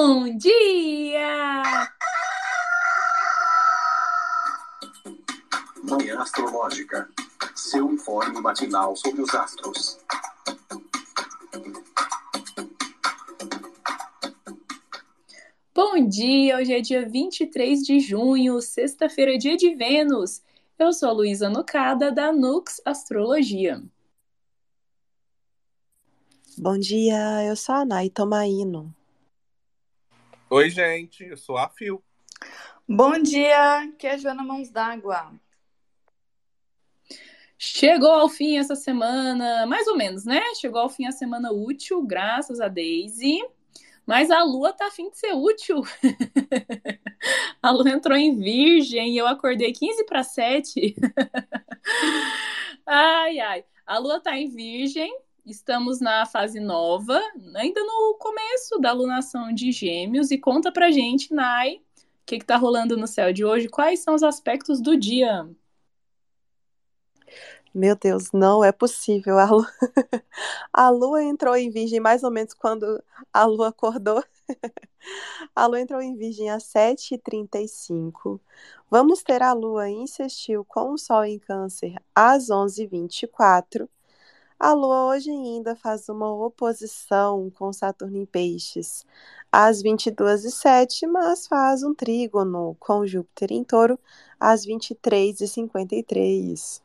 Bom dia! Manhã Astrológica. Seu informe matinal sobre os astros. Bom dia! Hoje é dia 23 de junho, sexta-feira, dia de Vênus. Eu sou a Luísa Nucada, da Nux Astrologia. Bom dia, eu sou a Nay Tomaino. Oi, gente, eu sou a Fio. Bom dia, que é Joana Mãos d'Água. Chegou ao fim essa semana, mais ou menos, né? Chegou ao fim a semana útil, graças a Daisy. Mas a lua tá afim de ser útil. a lua entrou em virgem e eu acordei 15 para 7. ai, ai. A lua tá em virgem, Estamos na fase nova, ainda no começo da lunação de Gêmeos. E conta pra gente, Nai, o que, que tá rolando no céu de hoje? Quais são os aspectos do dia? Meu Deus, não é possível. A lua, a lua entrou em Virgem mais ou menos quando a lua acordou. A lua entrou em Virgem às 7h35. Vamos ter a lua em com o sol em Câncer às 11h24 a Lua hoje ainda faz uma oposição com Saturno em Peixes às 22h07, mas faz um trígono com Júpiter em Touro às 23h53.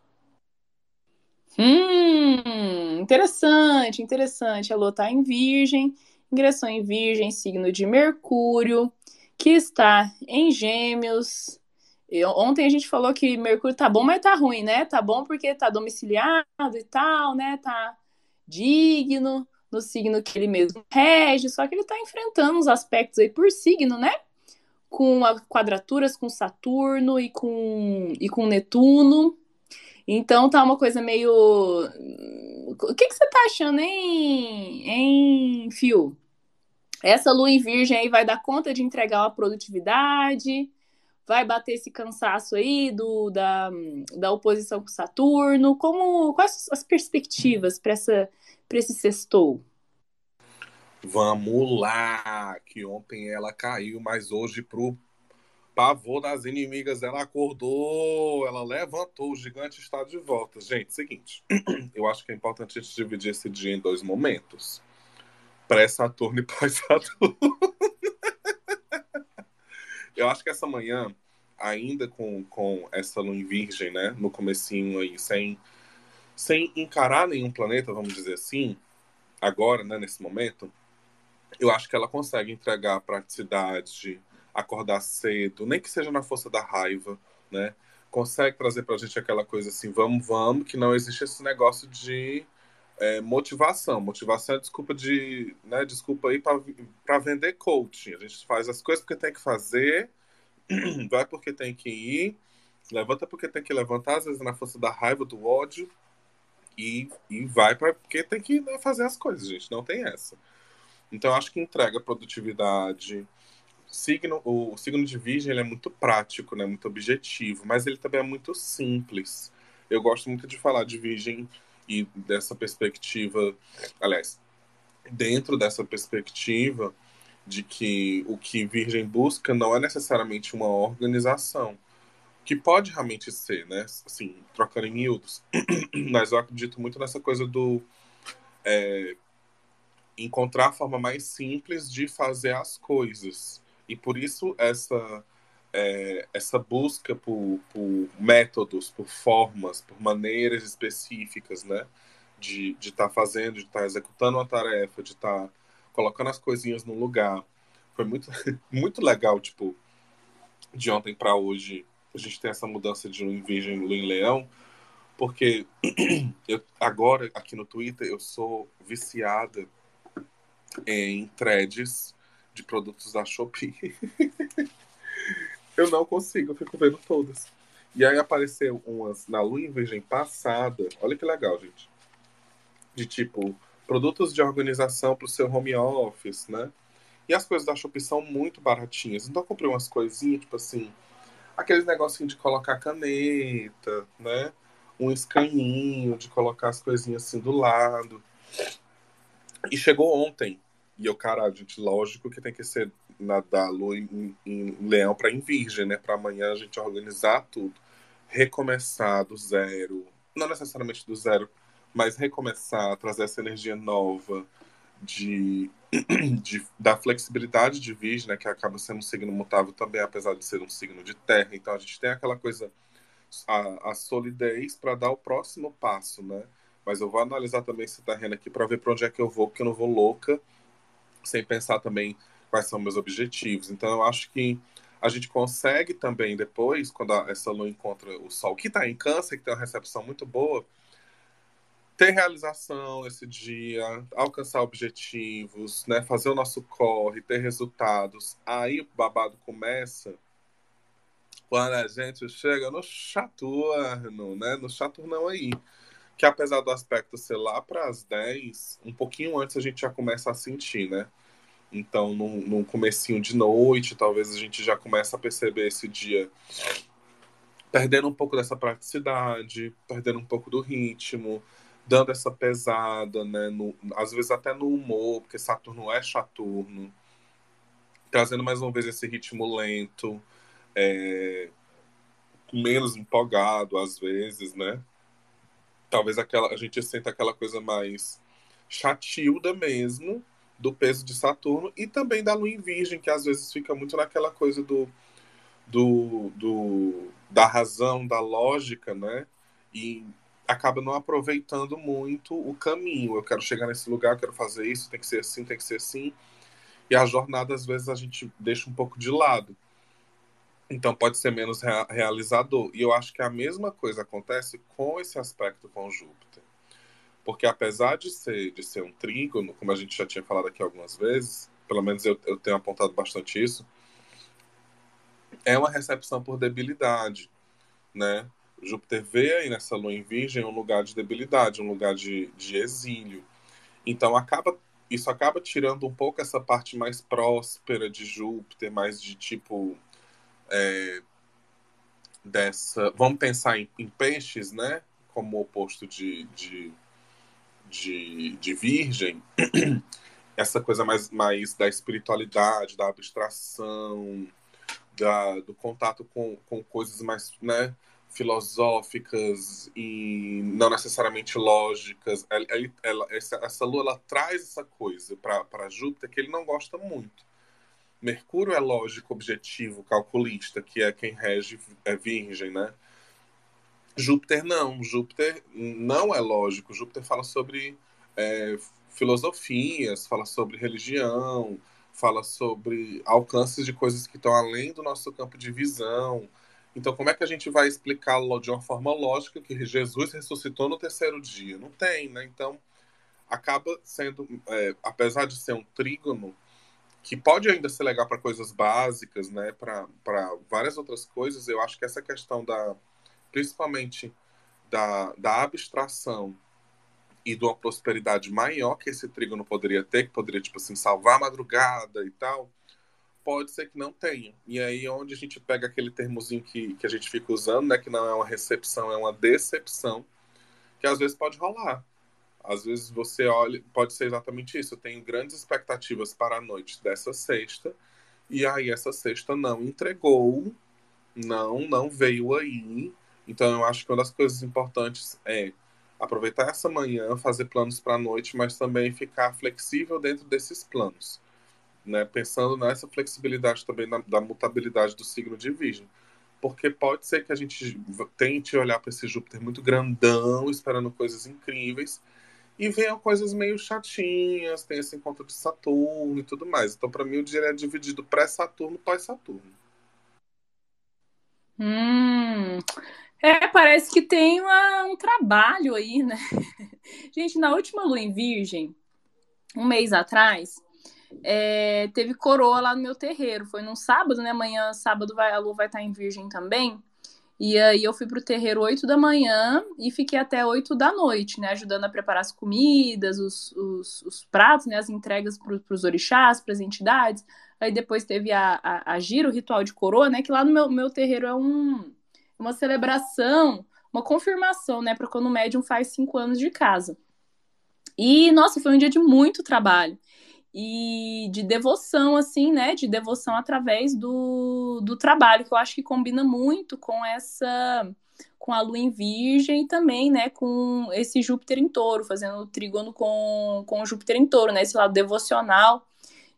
Hum, interessante, interessante. A Lua está em Virgem, ingressou em Virgem, signo de Mercúrio, que está em Gêmeos, ontem a gente falou que Mercúrio tá bom, mas tá ruim, né? Tá bom porque tá domiciliado e tal, né? Tá digno no signo que ele mesmo rege, só que ele tá enfrentando os aspectos aí por signo, né? Com quadraturas com Saturno e com, e com Netuno. Então tá uma coisa meio. O que, que você tá achando, hein, hein, Fio? Essa lua em virgem aí vai dar conta de entregar uma produtividade, vai bater esse cansaço aí do, da, da oposição com Saturno? Como, quais as perspectivas para esse sextou? Vamos lá! Que ontem ela caiu, mas hoje, pro pavor das inimigas, ela acordou, ela levantou, o gigante está de volta. Gente, seguinte, eu acho que é importante a gente dividir esse dia em dois momentos. Pré-Saturno e pós-Saturno. Eu acho que essa manhã, ainda com, com essa lua em virgem, né, no comecinho aí, sem, sem encarar nenhum planeta, vamos dizer assim, agora, né, nesse momento, eu acho que ela consegue entregar praticidade de acordar cedo, nem que seja na força da raiva, né, consegue trazer pra gente aquela coisa assim, vamos, vamos, que não existe esse negócio de é, motivação. Motivação é desculpa de, né, desculpa aí para vender coaching. A gente faz as coisas porque tem que fazer, vai porque tem que ir, levanta porque tem que levantar, às vezes na força da raiva, do ódio, e, e vai para porque tem que né, fazer as coisas, gente. Não tem essa. Então acho que entrega produtividade. Signo, o signo de Virgem ele é muito prático, né, muito objetivo, mas ele também é muito simples. Eu gosto muito de falar de Virgem e dessa perspectiva, aliás, dentro dessa perspectiva de que o que Virgem busca não é necessariamente uma organização, que pode realmente ser, né? Assim, trocando em miúdos. Mas eu acredito muito nessa coisa do é, encontrar a forma mais simples de fazer as coisas. E por isso essa é, essa busca por, por, métodos, por formas, por maneiras específicas, né? De estar tá fazendo, de estar tá executando uma tarefa, de estar tá colocando as coisinhas no lugar. Foi muito, muito legal, tipo, de ontem para hoje, a gente tem essa mudança de lua em virgem lua em leão, porque eu, agora, aqui no Twitter, eu sou viciada em threads de produtos da Shopee. Eu não consigo, eu fico vendo todas. E aí apareceu umas na lua em virgem passada. Olha que legal, gente. De tipo, produtos de organização para o seu home office, né? E as coisas da Shopee são muito baratinhas. Então eu comprei umas coisinhas, tipo assim, aqueles negocinho de colocar caneta, né? Um escaninho de colocar as coisinhas assim do lado. E chegou ontem E eu, caralho, gente, lógico que tem que ser na da lua em, em leão para em virgem, né? Para amanhã a gente organizar tudo. Recomeçar do zero. Não necessariamente do zero, mas recomeçar, trazer essa energia nova de, de da flexibilidade de virgem, né? Que acaba sendo um signo mutável também, apesar de ser um signo de terra. Então a gente tem aquela coisa, a, a solidez para dar o próximo passo, né? Mas eu vou analisar também esse terreno aqui para ver para onde é que eu vou, porque eu não vou louca sem pensar também quais são meus objetivos. Então, eu acho que a gente consegue também depois, quando essa lua encontra o Sol, que está em Câncer, que tem uma recepção muito boa, ter realização esse dia, alcançar objetivos, né, fazer o nosso corre, ter resultados. Aí o babado começa quando a gente chega no Saturno, né, no Saturnão aí que apesar do aspecto ser lá para as 10, um pouquinho antes a gente já começa a sentir, né? Então, num, num comecinho de noite, talvez a gente já começa a perceber esse dia perdendo um pouco dessa praticidade, perdendo um pouco do ritmo, dando essa pesada, né? No, às vezes até no humor, porque Saturno é Saturno, trazendo mais uma vez esse ritmo lento, é, menos empolgado às vezes, né? Talvez aquela a gente senta aquela coisa mais chatilda mesmo do peso de Saturno e também da Lua em Virgem, que às vezes fica muito naquela coisa do, do, do da razão, da lógica, né? E acaba não aproveitando muito o caminho. Eu quero chegar nesse lugar, eu quero fazer isso, tem que ser assim, tem que ser assim. E a jornada, às vezes, a gente deixa um pouco de lado. Então pode ser menos rea realizador. E eu acho que a mesma coisa acontece com esse aspecto com Júpiter. Porque apesar de ser, de ser um trígono, como a gente já tinha falado aqui algumas vezes, pelo menos eu, eu tenho apontado bastante isso, é uma recepção por debilidade, né? Júpiter vê aí nessa lua em virgem um lugar de debilidade, um lugar de, de exílio. Então acaba isso acaba tirando um pouco essa parte mais próspera de Júpiter, mais de tipo é, dessa. Vamos pensar em, em, peixes, né? Como oposto de, de, de, de virgem. Essa coisa mais, mais da espiritualidade, da abstração, da, do contato com, com coisas mais né, filosóficas e não necessariamente lógicas. Ela, ela, essa, essa lua ela traz essa coisa para Júpiter que ele não gosta muito. Mercúrio é lógico, objetivo, calculista, que é quem rege é virgem, né? Júpiter não. Júpiter não é lógico. Júpiter fala sobre é, filosofias, fala sobre religião, fala sobre alcances de coisas que estão além do nosso campo de visão. Então, como é que a gente vai explicá-lo de uma forma lógica que Jesus ressuscitou no terceiro dia? Não tem, né? Então, acaba sendo, é, apesar de ser um trígono, que pode ainda ser legal para coisas básicas, né, para várias outras coisas, eu acho que essa questão da, principalmente da, da abstração e de uma prosperidade maior que esse trígono poderia ter, que poderia, tipo assim, salvar a madrugada e tal, pode ser que não tenha. E aí onde a gente pega aquele termozinho que, que a gente fica usando, né, que não é uma recepção, é uma decepção, que às vezes pode rolar. Às vezes você olha, pode ser exatamente isso. Eu tenho grandes expectativas para a noite dessa sexta, e aí essa sexta não entregou, não, não veio aí. Então eu acho que uma das coisas importantes é aproveitar essa manhã, fazer planos para a noite, mas também ficar flexível dentro desses planos. Né? Pensando nessa flexibilidade também na, da mutabilidade do signo de Virgem. Porque pode ser que a gente tente olhar para esse Júpiter muito grandão, esperando coisas incríveis, e venham coisas meio chatinhas, tem esse encontro de Saturno e tudo mais. Então, para mim, o dia é dividido pré-Saturno, pós-Saturno. Hum, é, parece que tem uma, um trabalho aí, né? Gente, na última lua em Virgem, um mês atrás, é, teve coroa lá no meu terreiro. Foi num sábado, né? Amanhã, sábado, vai, a lua vai estar em Virgem também. E aí eu fui pro terreiro 8 da manhã e fiquei até 8 da noite, né? Ajudando a preparar as comidas, os, os, os pratos, né? As entregas para os orixás, para as entidades. Aí depois teve a, a, a giro, o ritual de coroa, né? Que lá no meu, meu terreiro é um, uma celebração, uma confirmação, né? Para quando o médium faz cinco anos de casa. E, nossa, foi um dia de muito trabalho. E de devoção, assim, né? De devoção através do, do trabalho, que eu acho que combina muito com essa com a lua em virgem e também, né, com esse Júpiter em touro, fazendo o trígono com, com o Júpiter em touro, né, esse lado devocional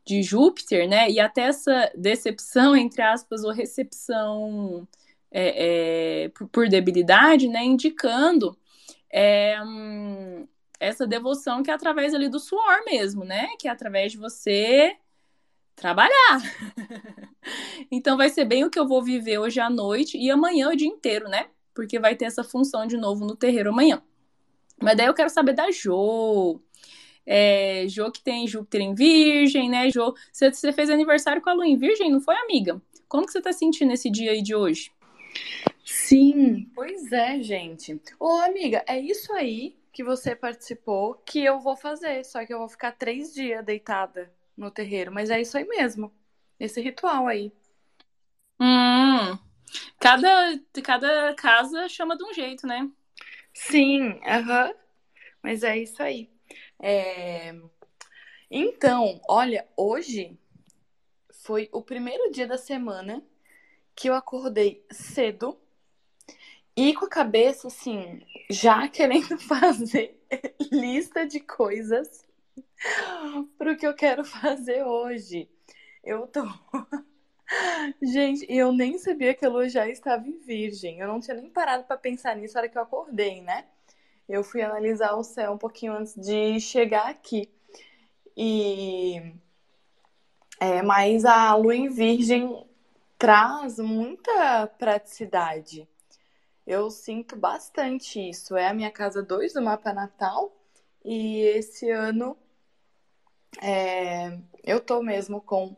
de Júpiter, né, e até essa decepção, entre aspas, ou recepção é, é, por, por, debilidade, né, indicando é, hum, essa devoção que é através ali do suor mesmo, né, que é através de você trabalhar. então vai ser bem o que eu vou viver hoje à noite e amanhã o dia inteiro, né? porque vai ter essa função de novo no terreiro amanhã. Mas daí eu quero saber da Jo. É, jo que tem Júpiter em Virgem, né, Jo? Você, você fez aniversário com a Lua em Virgem, não foi, amiga? Como que você tá sentindo esse dia aí de hoje? Sim, pois é, gente. Ô, amiga, é isso aí que você participou que eu vou fazer, só que eu vou ficar três dias deitada no terreiro, mas é isso aí mesmo, esse ritual aí. Hum, Cada, cada casa chama de um jeito, né? Sim, aham. Mas é isso aí. É... Então, olha, hoje foi o primeiro dia da semana que eu acordei cedo e com a cabeça assim, já querendo fazer lista de coisas pro que eu quero fazer hoje. Eu tô Gente, eu nem sabia que a lua já estava em virgem. Eu não tinha nem parado para pensar nisso na hora que eu acordei, né? Eu fui analisar o céu um pouquinho antes de chegar aqui. E é, mas a lua em virgem traz muita praticidade. Eu sinto bastante isso. É a minha casa 2 do mapa natal. E esse ano é, eu tô mesmo com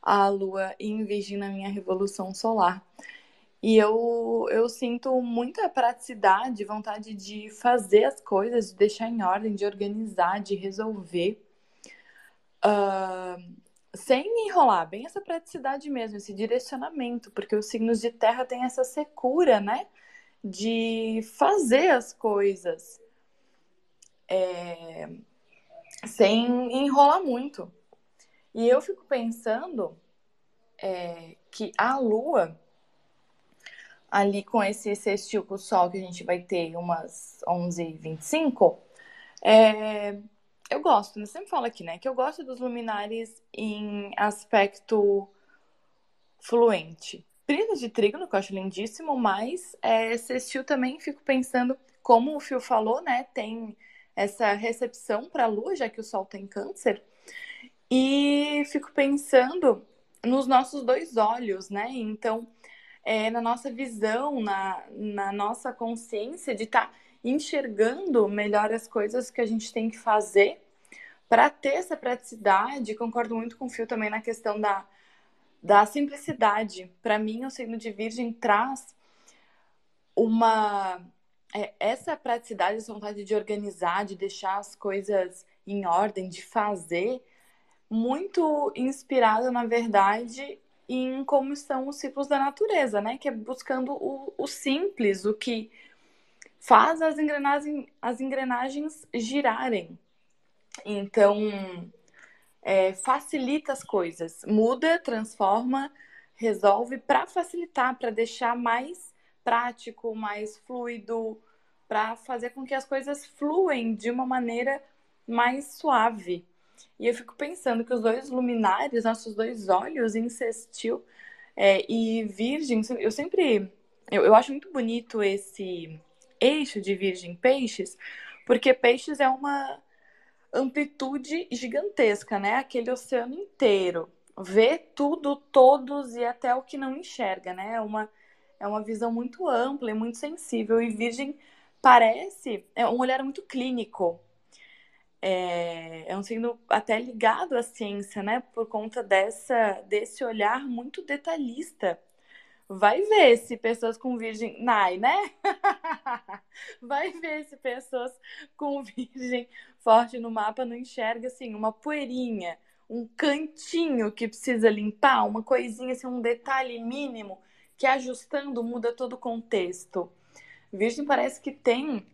a lua em virgem na minha revolução solar. E eu, eu sinto muita praticidade, vontade de fazer as coisas, de deixar em ordem, de organizar, de resolver. Uh, sem enrolar, bem essa praticidade mesmo, esse direcionamento, porque os signos de terra têm essa secura, né? De fazer as coisas é, sem enrolar muito. E eu fico pensando é, que a Lua, ali com esse sextil com o Sol que a gente vai ter umas 11h25, é, eu gosto, eu sempre falo aqui, né? Que eu gosto dos luminares em aspecto fluente. Brilho de trígono, que eu acho lindíssimo, mas é, sextil também fico pensando, como o Fio falou, né? Tem essa recepção para a Lua, já que o Sol tem câncer. E fico pensando nos nossos dois olhos, né? Então, é, na nossa visão, na, na nossa consciência de estar tá enxergando melhor as coisas que a gente tem que fazer para ter essa praticidade. Concordo muito com o Fio também na questão da, da simplicidade. Para mim, o signo de Virgem traz uma. É, essa praticidade, essa vontade de organizar, de deixar as coisas em ordem, de fazer muito inspirada, na verdade, em como são os ciclos da natureza, né? Que é buscando o, o simples, o que faz as engrenagens, as engrenagens girarem. Então, é, facilita as coisas, muda, transforma, resolve para facilitar, para deixar mais prático, mais fluido, para fazer com que as coisas fluem de uma maneira mais suave. E eu fico pensando que os dois luminares, nossos dois olhos, incestil é, e virgem, eu sempre. Eu, eu acho muito bonito esse eixo de virgem peixes, porque peixes é uma amplitude gigantesca, né? Aquele oceano inteiro. Vê tudo, todos e até o que não enxerga, né? É uma, é uma visão muito ampla e muito sensível. E Virgem parece é um olhar muito clínico, é, é um signo até ligado à ciência, né? Por conta dessa, desse olhar muito detalhista. Vai ver se pessoas com virgem. Nai, né? Vai ver se pessoas com virgem forte no mapa não enxerga assim, uma poeirinha, um cantinho que precisa limpar, uma coisinha, assim, um detalhe mínimo que ajustando muda todo o contexto. Virgem parece que tem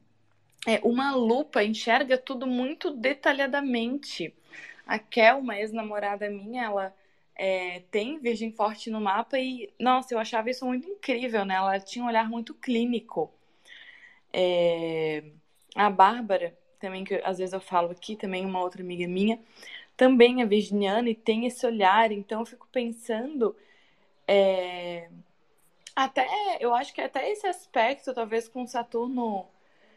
é, uma lupa enxerga tudo muito detalhadamente. A Kel, uma ex-namorada minha, ela é, tem Virgem Forte no mapa e, nossa, eu achava isso muito incrível, né? Ela tinha um olhar muito clínico. É, a Bárbara, também, que às vezes eu falo aqui, também uma outra amiga minha, também é virginiana e tem esse olhar, então eu fico pensando. É, até, eu acho que até esse aspecto, talvez com Saturno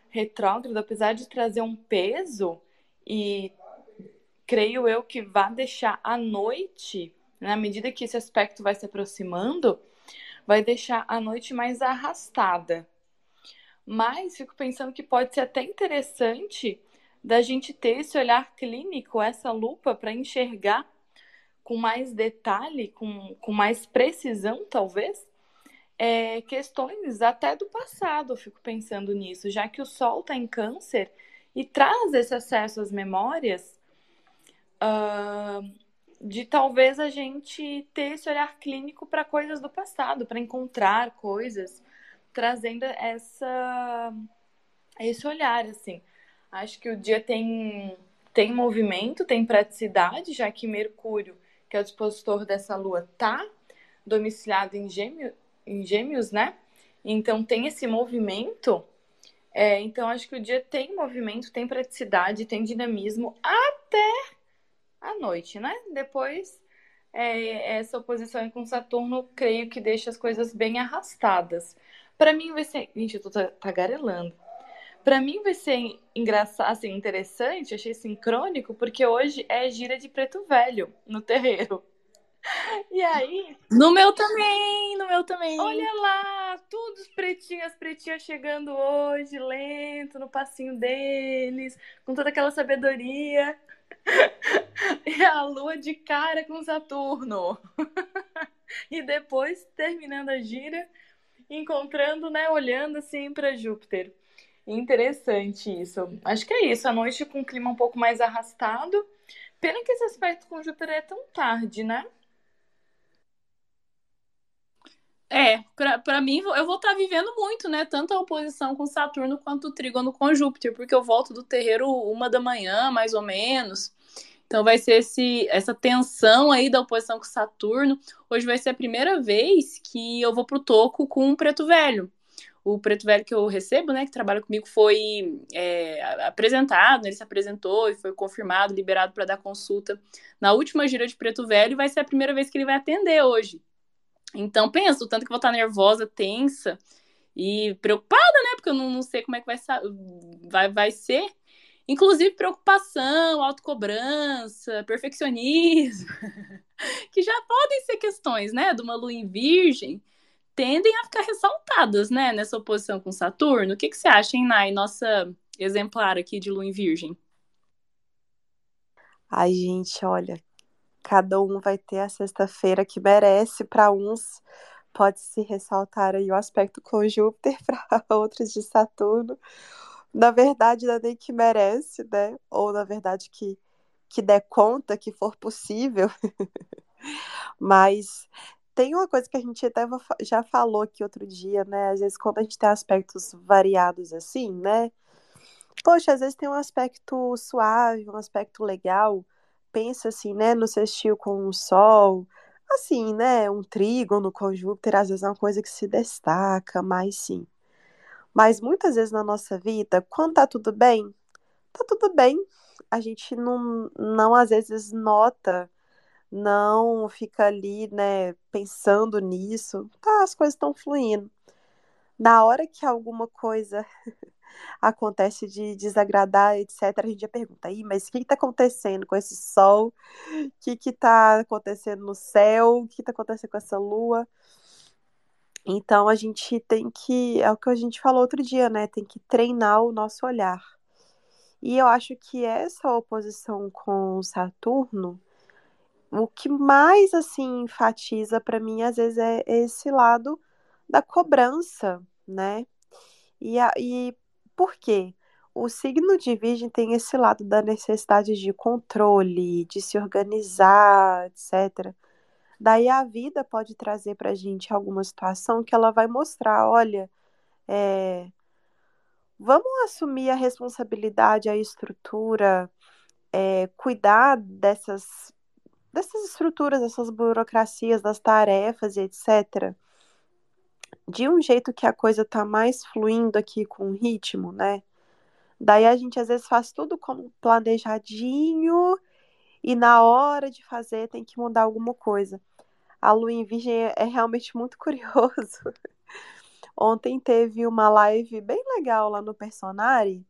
retrógrado, apesar de trazer um peso, e creio eu que vai deixar a noite, na medida que esse aspecto vai se aproximando, vai deixar a noite mais arrastada. Mas fico pensando que pode ser até interessante da gente ter esse olhar clínico, essa lupa para enxergar com mais detalhe, com, com mais precisão, talvez, é, questões até do passado, eu fico pensando nisso, já que o Sol está em câncer e traz esse acesso às memórias, uh, de talvez a gente ter esse olhar clínico para coisas do passado, para encontrar coisas, trazendo essa esse olhar, assim. Acho que o dia tem, tem movimento, tem praticidade, já que Mercúrio, que é o dispositor dessa lua, tá domiciliado em, em gêmeos, né? Então tem esse movimento. É, então acho que o dia tem movimento, tem praticidade, tem dinamismo até a noite, né? Depois é, essa oposição com Saturno, creio que deixa as coisas bem arrastadas. Para mim vai ser. Gente, eu tô tagarelando. Para mim vai ser engraçado, assim, interessante, achei sincrônico, porque hoje é gira de preto velho no terreiro. E aí. No meu também, no meu também. Olha lá, todos pretinhos, as pretinhas chegando hoje, lento, no passinho deles, com toda aquela sabedoria. E a lua de cara com Saturno. E depois, terminando a gira, encontrando, né, olhando assim para Júpiter. Interessante isso. Acho que é isso. A noite com um clima um pouco mais arrastado. Pena que esse aspecto com Júpiter é tão tarde, né? É, para mim, eu vou estar tá vivendo muito, né? Tanto a oposição com Saturno quanto o trígono com Júpiter, porque eu volto do terreiro uma da manhã, mais ou menos. Então vai ser esse, essa tensão aí da oposição com Saturno. Hoje vai ser a primeira vez que eu vou pro toco com um preto velho o preto velho que eu recebo, né, que trabalha comigo, foi é, apresentado, ele se apresentou e foi confirmado, liberado para dar consulta na última gira de preto velho e vai ser a primeira vez que ele vai atender hoje. Então, penso, tanto que vou estar nervosa, tensa e preocupada, né, porque eu não, não sei como é que vai, vai, vai ser. Inclusive preocupação, autocobrança, perfeccionismo, que já podem ser questões, né, de uma lua em virgem, tendem a ficar ressaltadas, né, nessa oposição com Saturno. O que, que você acha, hein, Nai, nossa exemplar aqui de Lua em Virgem? Ai, gente, olha, cada um vai ter a sexta-feira que merece. Para uns, pode se ressaltar aí o aspecto com Júpiter, para outros de Saturno. Na verdade, não é nem que merece, né? Ou na verdade que, que der conta, que for possível. Mas tem uma coisa que a gente até já falou aqui outro dia, né? Às vezes, quando a gente tem aspectos variados assim, né? Poxa, às vezes tem um aspecto suave, um aspecto legal. Pensa assim, né? No sextil com o sol. Assim, né? Um trígono com Júpiter, às vezes é uma coisa que se destaca, mas sim. Mas muitas vezes na nossa vida, quando tá tudo bem, tá tudo bem. A gente não, não às vezes nota não fica ali, né, pensando nisso. Tá, as coisas estão fluindo. Na hora que alguma coisa acontece de desagradar, etc., a gente já pergunta, aí, mas o que está acontecendo com esse sol? O que está acontecendo no céu? O que está acontecendo com essa lua? Então a gente tem que, é o que a gente falou outro dia, né? Tem que treinar o nosso olhar. E eu acho que essa oposição com Saturno o que mais assim enfatiza para mim às vezes é esse lado da cobrança, né? E, a, e por quê? O signo de Virgem tem esse lado da necessidade de controle, de se organizar, etc. Daí a vida pode trazer para a gente alguma situação que ela vai mostrar, olha, é, vamos assumir a responsabilidade, a estrutura, é, cuidar dessas, dessas estruturas, dessas burocracias, das tarefas e etc., de um jeito que a coisa tá mais fluindo aqui com ritmo, né? Daí a gente às vezes faz tudo como planejadinho e na hora de fazer tem que mudar alguma coisa. A lua em virgem é, é realmente muito curioso. Ontem teve uma live bem legal lá no Personari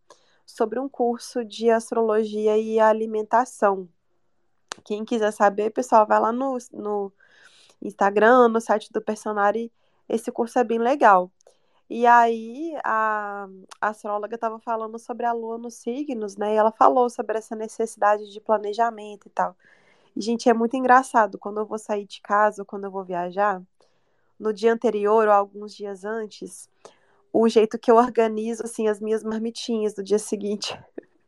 sobre um curso de astrologia e alimentação. Quem quiser saber, pessoal, vai lá no, no Instagram, no site do Personari. Esse curso é bem legal. E aí a, a astróloga estava falando sobre a lua nos signos, né? E ela falou sobre essa necessidade de planejamento e tal. Gente, é muito engraçado. Quando eu vou sair de casa ou quando eu vou viajar, no dia anterior ou alguns dias antes, o jeito que eu organizo assim as minhas marmitinhas do dia seguinte.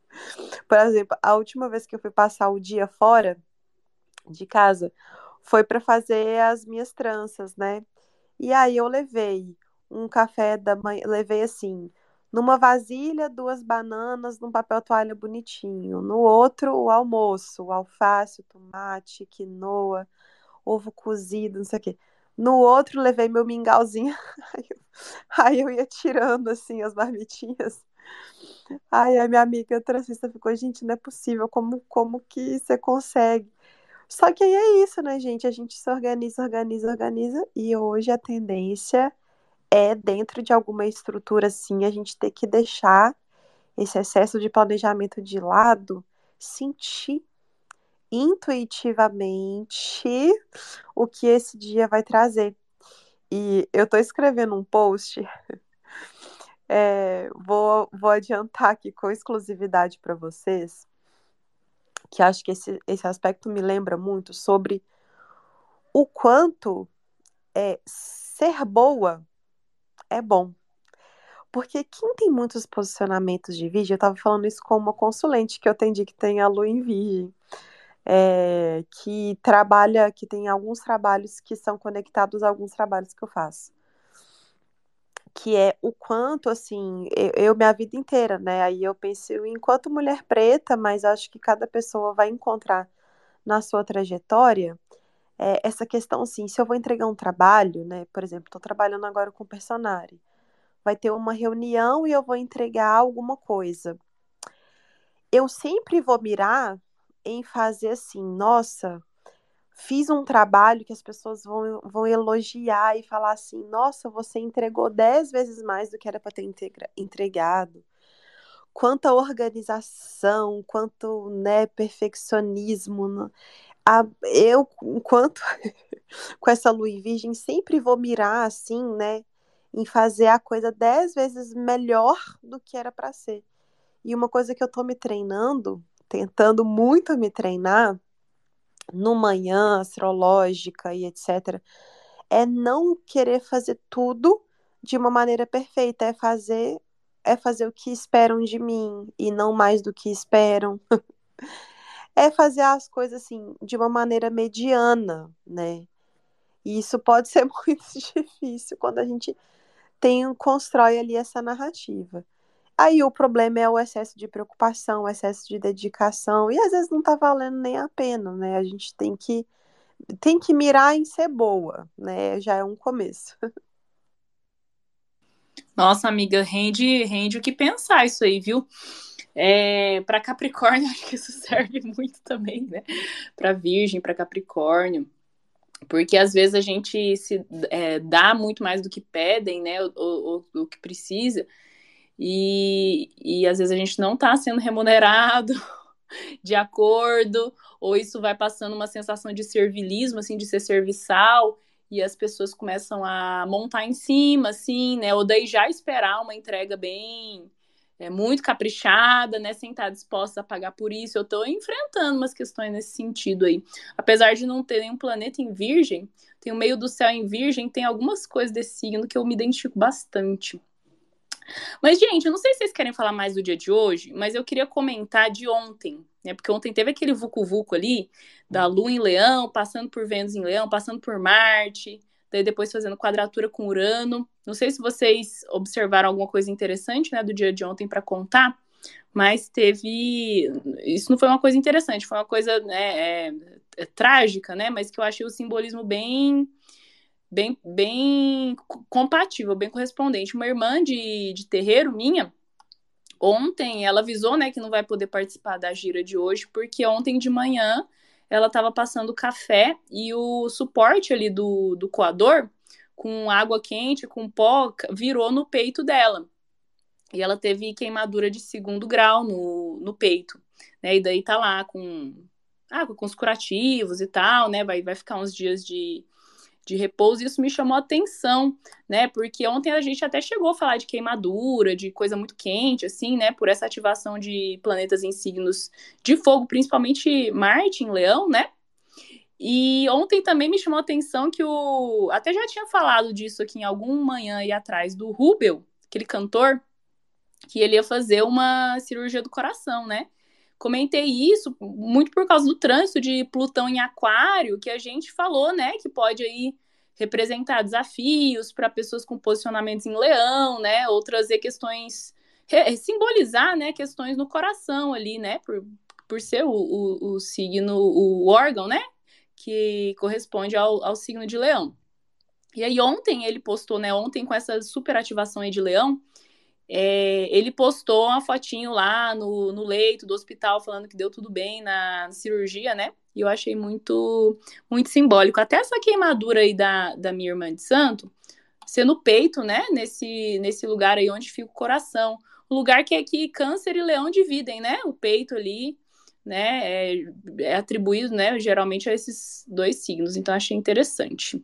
Por exemplo, a última vez que eu fui passar o dia fora de casa foi para fazer as minhas tranças, né? E aí eu levei um café da manhã, levei assim, numa vasilha, duas bananas num papel toalha bonitinho. No outro, o almoço, o alface, o tomate, quinoa, ovo cozido, não sei o quê. No outro, levei meu mingauzinho. Aí eu, aí eu ia tirando, assim, as marmitinhas. Aí a minha amiga transista ficou, gente, não é possível, como, como que você consegue? Só que aí é isso, né, gente? A gente se organiza, organiza, organiza, e hoje a tendência é, dentro de alguma estrutura assim, a gente ter que deixar esse excesso de planejamento de lado, sentir intuitivamente o que esse dia vai trazer. E eu estou escrevendo um post, é, vou, vou adiantar aqui com exclusividade para vocês, que acho que esse, esse aspecto me lembra muito sobre o quanto é, ser boa é bom. Porque quem tem muitos posicionamentos de vídeo, eu estava falando isso com uma consulente que eu atendi que tem a Lu em Virgem, é, que trabalha, que tem alguns trabalhos que são conectados a alguns trabalhos que eu faço. Que é o quanto, assim, eu, eu minha vida inteira, né? Aí eu penso enquanto mulher preta, mas acho que cada pessoa vai encontrar na sua trajetória é, essa questão assim, se eu vou entregar um trabalho, né? Por exemplo, estou trabalhando agora com personagem, vai ter uma reunião e eu vou entregar alguma coisa. Eu sempre vou mirar em fazer assim, nossa, fiz um trabalho que as pessoas vão, vão elogiar e falar assim, nossa, você entregou dez vezes mais do que era para ter entregado. Quanta organização, quanto né, perfeccionismo a, eu, enquanto com essa em virgem, sempre vou mirar assim, né? Em fazer a coisa dez vezes melhor do que era para ser. E uma coisa que eu tô me treinando, tentando muito me treinar, no manhã astrológica e etc., é não querer fazer tudo de uma maneira perfeita, é fazer é fazer o que esperam de mim e não mais do que esperam. é fazer as coisas assim de uma maneira mediana, né? E isso pode ser muito difícil quando a gente tem constrói ali essa narrativa. Aí o problema é o excesso de preocupação, o excesso de dedicação, e às vezes não tá valendo nem a pena, né? A gente tem que tem que mirar em ser boa, né? Já é um começo. Nossa, amiga, rende, rende o que pensar isso aí, viu? É, para Capricórnio, acho que isso serve muito também, né? Para Virgem, para Capricórnio. Porque às vezes a gente se é, dá muito mais do que pedem, né? O, que precisa. E, e às vezes a gente não está sendo remunerado de acordo, ou isso vai passando uma sensação de servilismo, assim, de ser serviçal, e as pessoas começam a montar em cima, assim, né? Ou daí já esperar uma entrega bem é, muito caprichada, né, sem estar disposta a pagar por isso. Eu estou enfrentando umas questões nesse sentido aí. Apesar de não ter nenhum planeta em virgem, tem o meio do céu em virgem, tem algumas coisas desse signo que eu me identifico bastante. Mas, gente, eu não sei se vocês querem falar mais do dia de hoje, mas eu queria comentar de ontem, né? Porque ontem teve aquele vucu-vucu ali, da Lua em Leão, passando por Vênus em Leão, passando por Marte, daí depois fazendo quadratura com Urano. Não sei se vocês observaram alguma coisa interessante, né, do dia de ontem para contar, mas teve. Isso não foi uma coisa interessante, foi uma coisa né, é, é, trágica, né? Mas que eu achei o simbolismo bem. Bem, bem compatível, bem correspondente. Uma irmã de, de terreiro minha, ontem ela avisou, né, que não vai poder participar da gira de hoje, porque ontem de manhã ela estava passando café e o suporte ali do, do coador, com água quente, com pó, virou no peito dela. E ela teve queimadura de segundo grau no, no peito, né? E daí tá lá com, ah, com os curativos e tal, né? Vai, vai ficar uns dias de, de repouso, e isso me chamou a atenção, né? Porque ontem a gente até chegou a falar de queimadura, de coisa muito quente, assim, né? Por essa ativação de planetas em signos de fogo, principalmente Marte em Leão, né? E ontem também me chamou a atenção que o. Até já tinha falado disso aqui em algum manhã aí atrás, do Rubel, aquele cantor, que ele ia fazer uma cirurgia do coração, né? Comentei isso muito por causa do trânsito de Plutão em Aquário, que a gente falou, né, que pode aí representar desafios para pessoas com posicionamentos em Leão, né, ou trazer questões simbolizar, né, questões no coração ali, né, por, por ser o, o, o signo, o órgão, né, que corresponde ao, ao signo de Leão. E aí ontem ele postou, né, ontem com essa superativação aí de Leão, é, ele postou uma fotinho lá no, no leito do hospital falando que deu tudo bem na cirurgia, né? E eu achei muito muito simbólico. Até essa queimadura aí da, da minha irmã de santo, ser no peito, né? Nesse, nesse lugar aí onde fica o coração. O lugar que é que câncer e leão dividem, né? O peito ali, né? É, é atribuído, né? Geralmente a esses dois signos. Então achei interessante.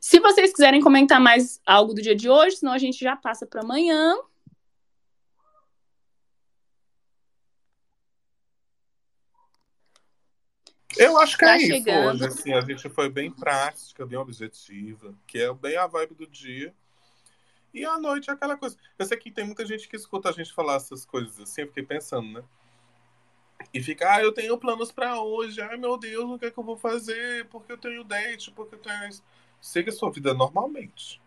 Se vocês quiserem comentar mais algo do dia de hoje, senão a gente já passa para amanhã. Eu acho que tá é chegando. isso hoje, assim, a gente foi bem prática, bem objetiva, que é bem a vibe do dia. E à noite é aquela coisa. Eu sei que tem muita gente que escuta a gente falar essas coisas assim, eu fiquei pensando, né? E fica, ah, eu tenho planos para hoje, ai meu Deus, o que é que eu vou fazer? Porque eu tenho date, porque eu tenho isso siga sua vida normalmente.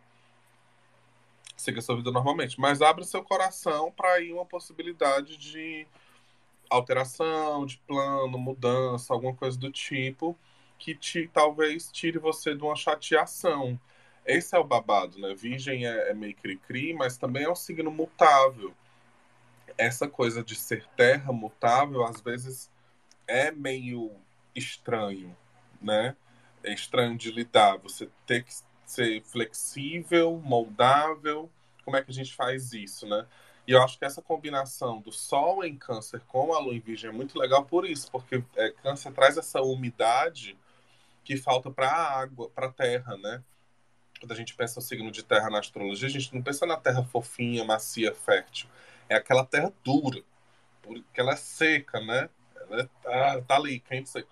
Siga sua vida normalmente, mas abra seu coração para ir uma possibilidade de alteração, de plano, mudança, alguma coisa do tipo que te talvez tire você de uma chateação. Esse é o babado, né? Virgem é, é meio cri-cri, mas também é um signo mutável. Essa coisa de ser terra mutável, às vezes, é meio estranho, né? É estranho de lidar. Você tem que ser flexível, moldável. Como é que a gente faz isso, né? E eu acho que essa combinação do Sol em Câncer com a Lua em Virgem é muito legal por isso, porque é, Câncer traz essa umidade que falta para a água, para a Terra, né? Quando a gente pensa no signo de Terra na astrologia, a gente não pensa na Terra fofinha, macia, fértil. É aquela Terra dura, porque ela é seca, né? Ela é, tá, tá ali, quente, seca.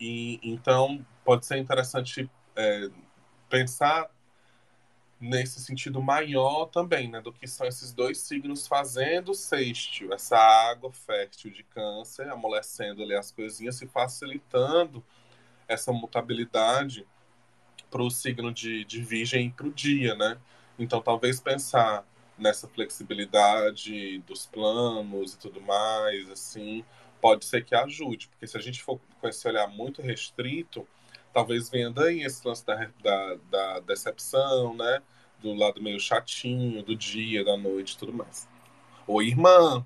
E então pode ser interessante é, pensar nesse sentido maior também, né, do que são esses dois signos fazendo sextil, essa água fértil de câncer, amolecendo ali as coisinhas e facilitando essa mutabilidade para o signo de, de virgem para o dia, né? Então, talvez pensar nessa flexibilidade dos planos e tudo mais, assim, pode ser que ajude, porque se a gente for com esse olhar muito restrito, talvez venha daí esse lance da, da, da decepção, né? Do lado meio chatinho, do dia, da noite tudo mais. Oi, irmã!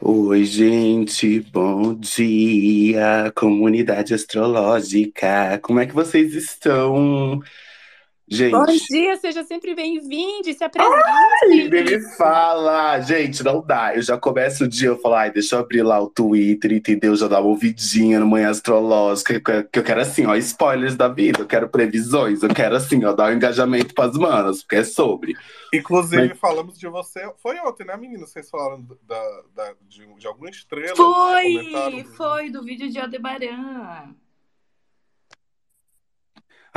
Oi, gente, bom dia, comunidade astrológica. Como é que vocês estão? Gente. Bom dia, seja sempre bem-vindo, se apresente. Ai, me fala, gente, não dá. Eu já começo o dia, eu falo, ai, deixa eu abrir lá o Twitter, entendeu? Já dá uma ouvidinha no Manhã Astrológica, que eu quero assim, ó, spoilers da vida, eu quero previsões, eu quero assim, ó, dar um engajamento pras manas, porque é sobre. Inclusive, Mas... falamos de você, foi ontem, né, menina? Vocês falaram da, da de, de alguma estrela? Foi, foi, do vídeo de Aldebaran.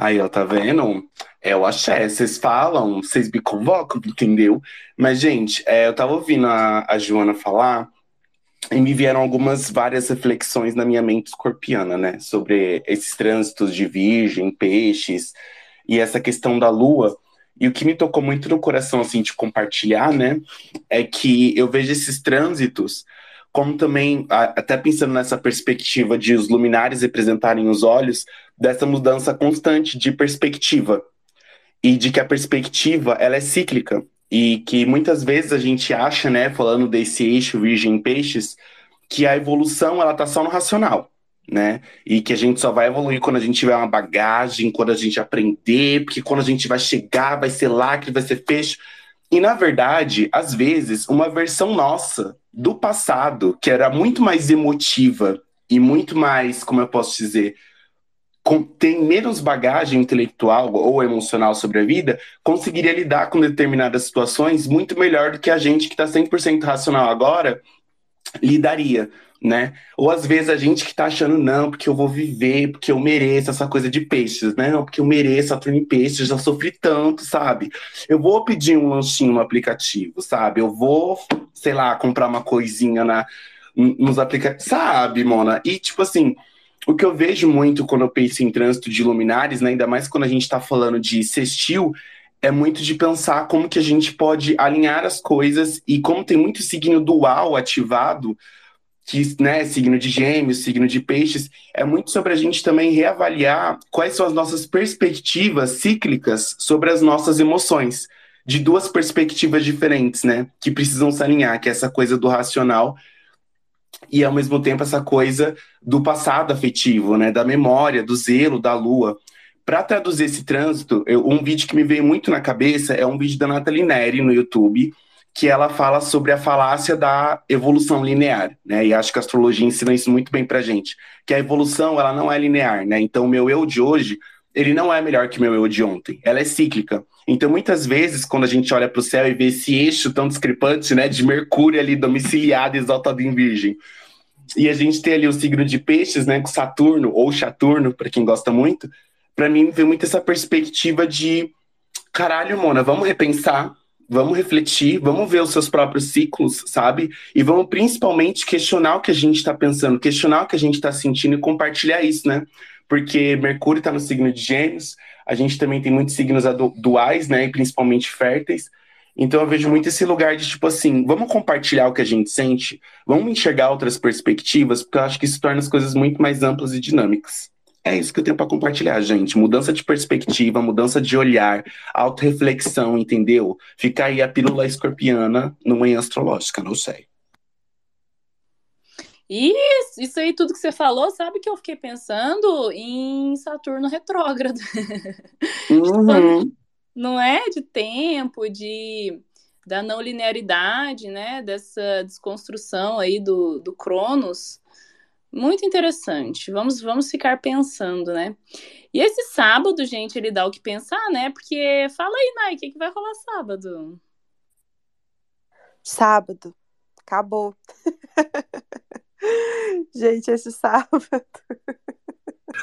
Aí, ó, tá vendo? É o axé, vocês falam, vocês me convocam, entendeu? Mas, gente, é, eu tava ouvindo a, a Joana falar e me vieram algumas, várias reflexões na minha mente escorpiana, né? Sobre esses trânsitos de virgem, peixes e essa questão da lua. E o que me tocou muito no coração, assim, de compartilhar, né, é que eu vejo esses trânsitos como também, até pensando nessa perspectiva de os luminares representarem os olhos, dessa mudança constante de perspectiva. E de que a perspectiva, ela é cíclica. E que muitas vezes a gente acha, né, falando desse eixo virgem peixes, que a evolução, ela tá só no racional né? E que a gente só vai evoluir quando a gente tiver uma bagagem, quando a gente aprender, porque quando a gente vai chegar, vai ser que vai ser fecho. E na verdade, às vezes, uma versão nossa do passado, que era muito mais emotiva e muito mais, como eu posso dizer, tem menos bagagem intelectual ou emocional sobre a vida, conseguiria lidar com determinadas situações muito melhor do que a gente que está 100% racional agora lidaria né? Ou às vezes a gente que tá achando, não, porque eu vou viver, porque eu mereço essa coisa de peixes, né? Não, porque eu mereço a em peixes, já sofri tanto, sabe? Eu vou pedir um lanchinho no aplicativo, sabe? Eu vou, sei lá, comprar uma coisinha na, nos aplicativos, sabe, Mona? E tipo assim, o que eu vejo muito quando eu penso em trânsito de luminares, né? Ainda mais quando a gente tá falando de sextil, é muito de pensar como que a gente pode alinhar as coisas e como tem muito signo dual ativado, que, né, signo de gêmeos, signo de peixes, é muito sobre a gente também reavaliar quais são as nossas perspectivas cíclicas sobre as nossas emoções, de duas perspectivas diferentes, né, que precisam se alinhar, que é essa coisa do racional e ao mesmo tempo essa coisa do passado afetivo, né, da memória, do zelo, da lua. Para traduzir esse trânsito, eu, um vídeo que me veio muito na cabeça é um vídeo da Nathalie Neri no YouTube, que ela fala sobre a falácia da evolução linear, né? E acho que a astrologia ensina isso muito bem pra gente, que a evolução ela não é linear, né? Então meu eu de hoje, ele não é melhor que o meu eu de ontem, ela é cíclica. Então muitas vezes quando a gente olha para o céu e vê esse eixo tão discrepante, né, de Mercúrio ali domiciliado exaltado em Virgem, e a gente tem ali o signo de Peixes, né, com Saturno ou Saturno, para quem gosta muito, para mim vem muito essa perspectiva de caralho, Mona, vamos repensar vamos refletir, vamos ver os seus próprios ciclos, sabe? E vamos principalmente questionar o que a gente está pensando, questionar o que a gente está sentindo e compartilhar isso, né? Porque Mercúrio está no signo de Gêmeos, a gente também tem muitos signos duais, né? E principalmente férteis. Então eu vejo muito esse lugar de tipo assim, vamos compartilhar o que a gente sente, vamos enxergar outras perspectivas, porque eu acho que isso torna as coisas muito mais amplas e dinâmicas. É isso que eu tenho para compartilhar, gente. Mudança de perspectiva, mudança de olhar, autorreflexão, entendeu? Fica aí a pílula escorpiana no manhã astrológica, não sei. Isso, isso aí tudo que você falou, sabe que eu fiquei pensando em Saturno retrógrado. Uhum. não é de tempo, de da não linearidade, né? Dessa desconstrução aí do, do Cronos. Muito interessante. Vamos, vamos ficar pensando, né? E esse sábado, gente, ele dá o que pensar, né? Porque fala aí, Nai, o que, que vai rolar sábado? Sábado. Acabou. gente, esse sábado.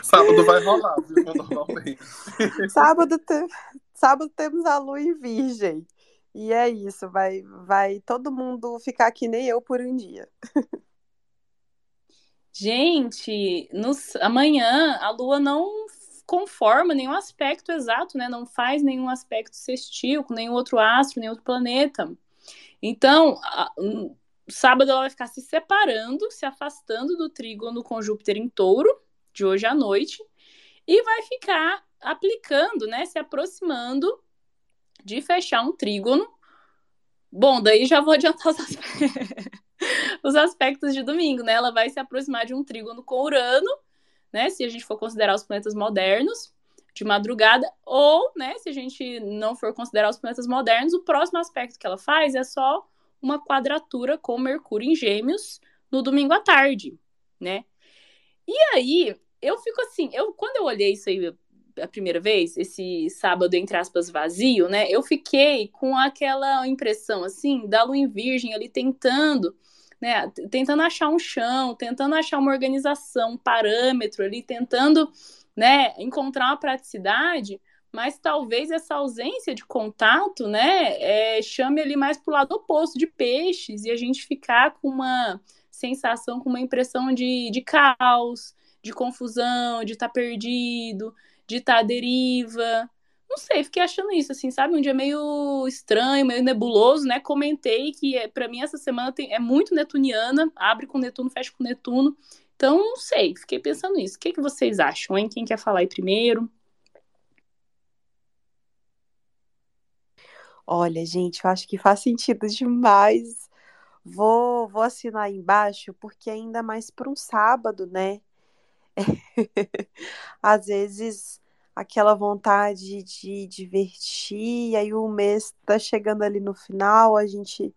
Sábado vai rolar, viu? Normalmente. sábado, te... sábado temos a lua em virgem. E é isso, vai, vai todo mundo ficar que nem eu por um dia. Gente, nos, amanhã a Lua não conforma nenhum aspecto exato, né? Não faz nenhum aspecto sextil com nenhum outro astro, nenhum outro planeta. Então, a, sábado ela vai ficar se separando, se afastando do trígono com Júpiter em touro, de hoje à noite, e vai ficar aplicando, né? Se aproximando de fechar um trígono. Bom, daí já vou adiantar os aspectos. os aspectos de domingo, né? Ela vai se aproximar de um trígono com Urano, né? Se a gente for considerar os planetas modernos, de madrugada, ou, né, se a gente não for considerar os planetas modernos, o próximo aspecto que ela faz é só uma quadratura com Mercúrio em Gêmeos no domingo à tarde, né? E aí, eu fico assim, eu quando eu olhei isso aí a primeira vez, esse sábado, entre aspas, vazio, né? Eu fiquei com aquela impressão, assim, da lua em virgem ali tentando né, tentando achar um chão, tentando achar uma organização, um parâmetro ali, tentando, né, encontrar uma praticidade, mas talvez essa ausência de contato, né, é, chame ali mais para o lado oposto de peixes e a gente ficar com uma sensação, com uma impressão de, de caos, de confusão, de estar tá perdido, de estar tá à deriva. Não sei, fiquei achando isso, assim, sabe? Um dia meio estranho, meio nebuloso, né? Comentei que é, para mim essa semana tem, é muito netuniana, abre com Netuno, fecha com Netuno. Então, não sei, fiquei pensando nisso. O que, que vocês acham, hein? Quem quer falar aí primeiro? Olha, gente, eu acho que faz sentido demais. Vou, vou assinar aí embaixo, porque ainda mais para um sábado, né? Às vezes aquela vontade de divertir, e aí o mês tá chegando ali no final, a gente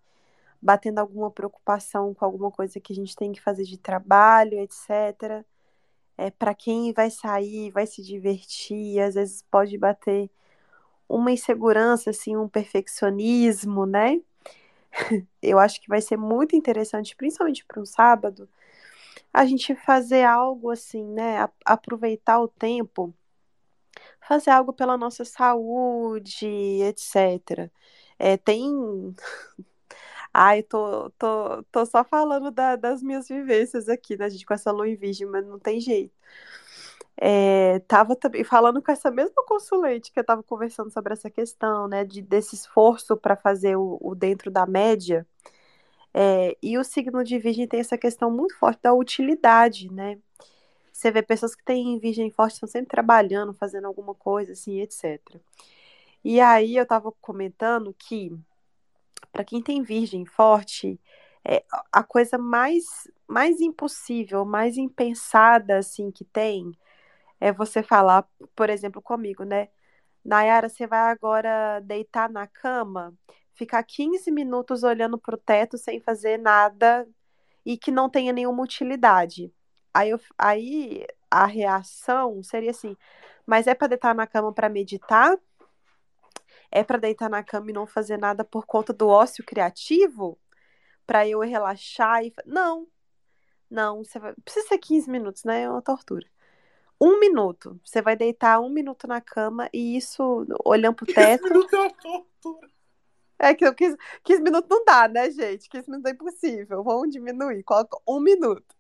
batendo alguma preocupação com alguma coisa que a gente tem que fazer de trabalho, etc. É, para quem vai sair, vai se divertir, às vezes pode bater uma insegurança, assim, um perfeccionismo, né? Eu acho que vai ser muito interessante, principalmente para um sábado, a gente fazer algo assim, né? Aproveitar o tempo fazer algo pela nossa saúde, etc. É, tem. Ai, tô, tô, tô só falando da, das minhas vivências aqui, né, gente, com essa lua em virgem, mas não tem jeito. É, tava também falando com essa mesma consulente que eu tava conversando sobre essa questão, né, de, desse esforço para fazer o, o, dentro da média. É, e o signo de virgem tem essa questão muito forte da utilidade, né? Você vê pessoas que têm virgem forte, estão sempre trabalhando, fazendo alguma coisa, assim, etc. E aí eu estava comentando que, para quem tem virgem forte, é, a coisa mais, mais impossível, mais impensada, assim, que tem, é você falar, por exemplo, comigo, né? Nayara, você vai agora deitar na cama, ficar 15 minutos olhando para o teto sem fazer nada e que não tenha nenhuma utilidade. Aí, eu, aí a reação seria assim: mas é para deitar na cama para meditar? É para deitar na cama e não fazer nada por conta do ócio criativo? Para eu relaxar e. Não, não, vai... precisa ser 15 minutos, né? É uma tortura. Um minuto. Você vai deitar um minuto na cama e isso olhando pro teto. 15 minutos é uma tortura. É que 15, 15 minutos não dá, né, gente? 15 minutos é impossível. Vamos diminuir. Coloca um minuto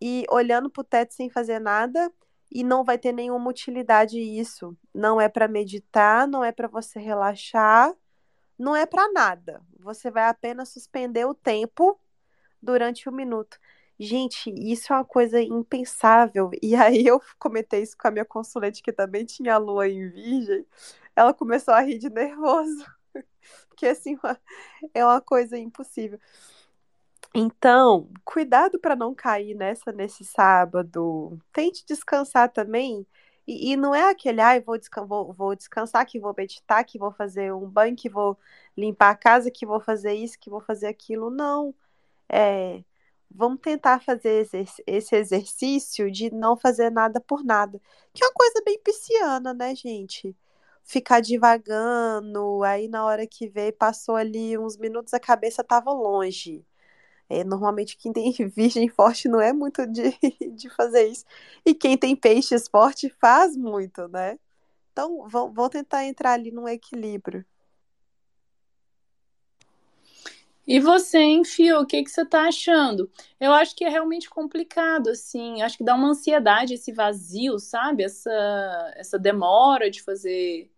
e olhando para o teto sem fazer nada e não vai ter nenhuma utilidade isso. Não é para meditar, não é para você relaxar, não é para nada. Você vai apenas suspender o tempo durante um minuto. Gente, isso é uma coisa impensável. E aí eu comentei isso com a minha consulente, que também tinha lua em virgem. Ela começou a rir de nervoso. Porque assim, é uma coisa impossível. Então, cuidado para não cair nessa nesse sábado. Tente descansar também. E, e não é aquele, ai, ah, vou, descan vou, vou, descansar, que vou meditar, que vou fazer um banho, que vou limpar a casa, que vou fazer isso, que vou fazer aquilo. Não. É, vamos tentar fazer esse exercício de não fazer nada por nada. Que é uma coisa bem pisciana, né, gente? Ficar divagando, aí na hora que vê, passou ali uns minutos, a cabeça estava longe. É, normalmente quem tem virgem forte não é muito de, de fazer isso. E quem tem peixes forte faz muito, né? Então, vou tentar entrar ali num equilíbrio. E você, hein, Fio, o que, que você tá achando? Eu acho que é realmente complicado, assim. Acho que dá uma ansiedade esse vazio, sabe? Essa, essa demora de fazer,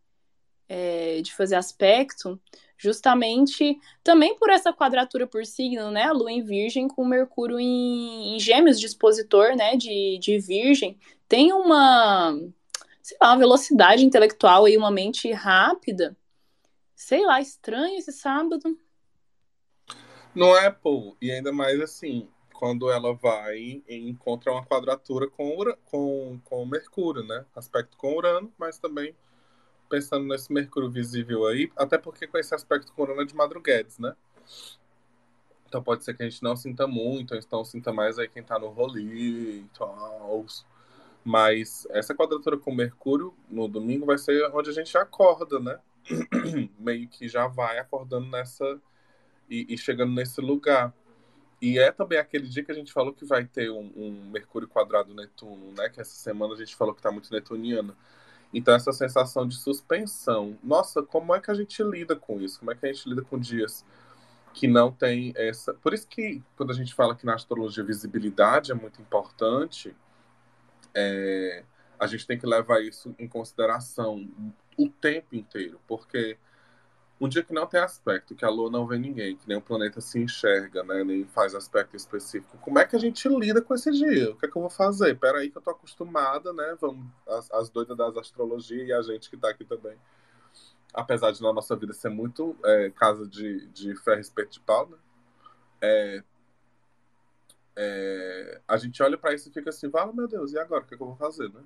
é, de fazer aspecto justamente também por essa quadratura por signo, né? A Lua em Virgem com Mercúrio em, em Gêmeos, dispositor, né? De, de Virgem, tem uma, sei lá, uma velocidade intelectual e uma mente rápida. Sei lá, estranho esse sábado. Não é, e ainda mais assim, quando ela vai e encontra uma quadratura com, com, com Mercúrio, né? Aspecto com Urano, mas também pensando nesse Mercúrio visível aí, até porque com esse aspecto corona de Madruguedes, né? Então pode ser que a gente não sinta muito, então sinta mais aí quem tá no rolê e tal. Mas essa quadratura com Mercúrio no domingo vai ser onde a gente acorda, né? Meio que já vai acordando nessa. E, e, chegando nesse lugar. E é também aquele dia que a gente falou que vai ter um, um Mercúrio quadrado Netuno, né? Que essa semana a gente falou que tá muito netuniana. Então, essa sensação de suspensão. Nossa, como é que a gente lida com isso? Como é que a gente lida com dias que não tem essa. Por isso que, quando a gente fala que na astrologia visibilidade é muito importante, é... a gente tem que levar isso em consideração o tempo inteiro, porque um dia que não tem aspecto, que a Lua não vê ninguém, que nem o planeta se enxerga, né, nem faz aspecto específico, como é que a gente lida com esse dia? O que é que eu vou fazer? Peraí que eu tô acostumada, né, vamos, as, as doidas das astrologias e a gente que tá aqui também. Apesar de na nossa vida ser muito é, casa de, de ferro espeto de pau, né, é, é, a gente olha para isso e fica assim, vale meu Deus, e agora? O que, é que eu vou fazer, né?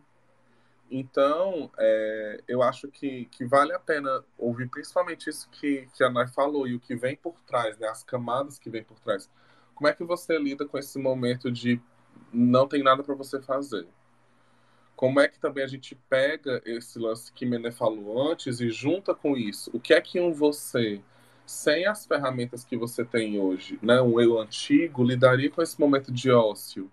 Então, é, eu acho que, que vale a pena ouvir principalmente isso que, que a Nai falou e o que vem por trás, né? as camadas que vem por trás. Como é que você lida com esse momento de não tem nada para você fazer? Como é que também a gente pega esse lance que Mené falou antes e junta com isso? O que é que um você, sem as ferramentas que você tem hoje, né, um eu antigo, lidaria com esse momento de ócio?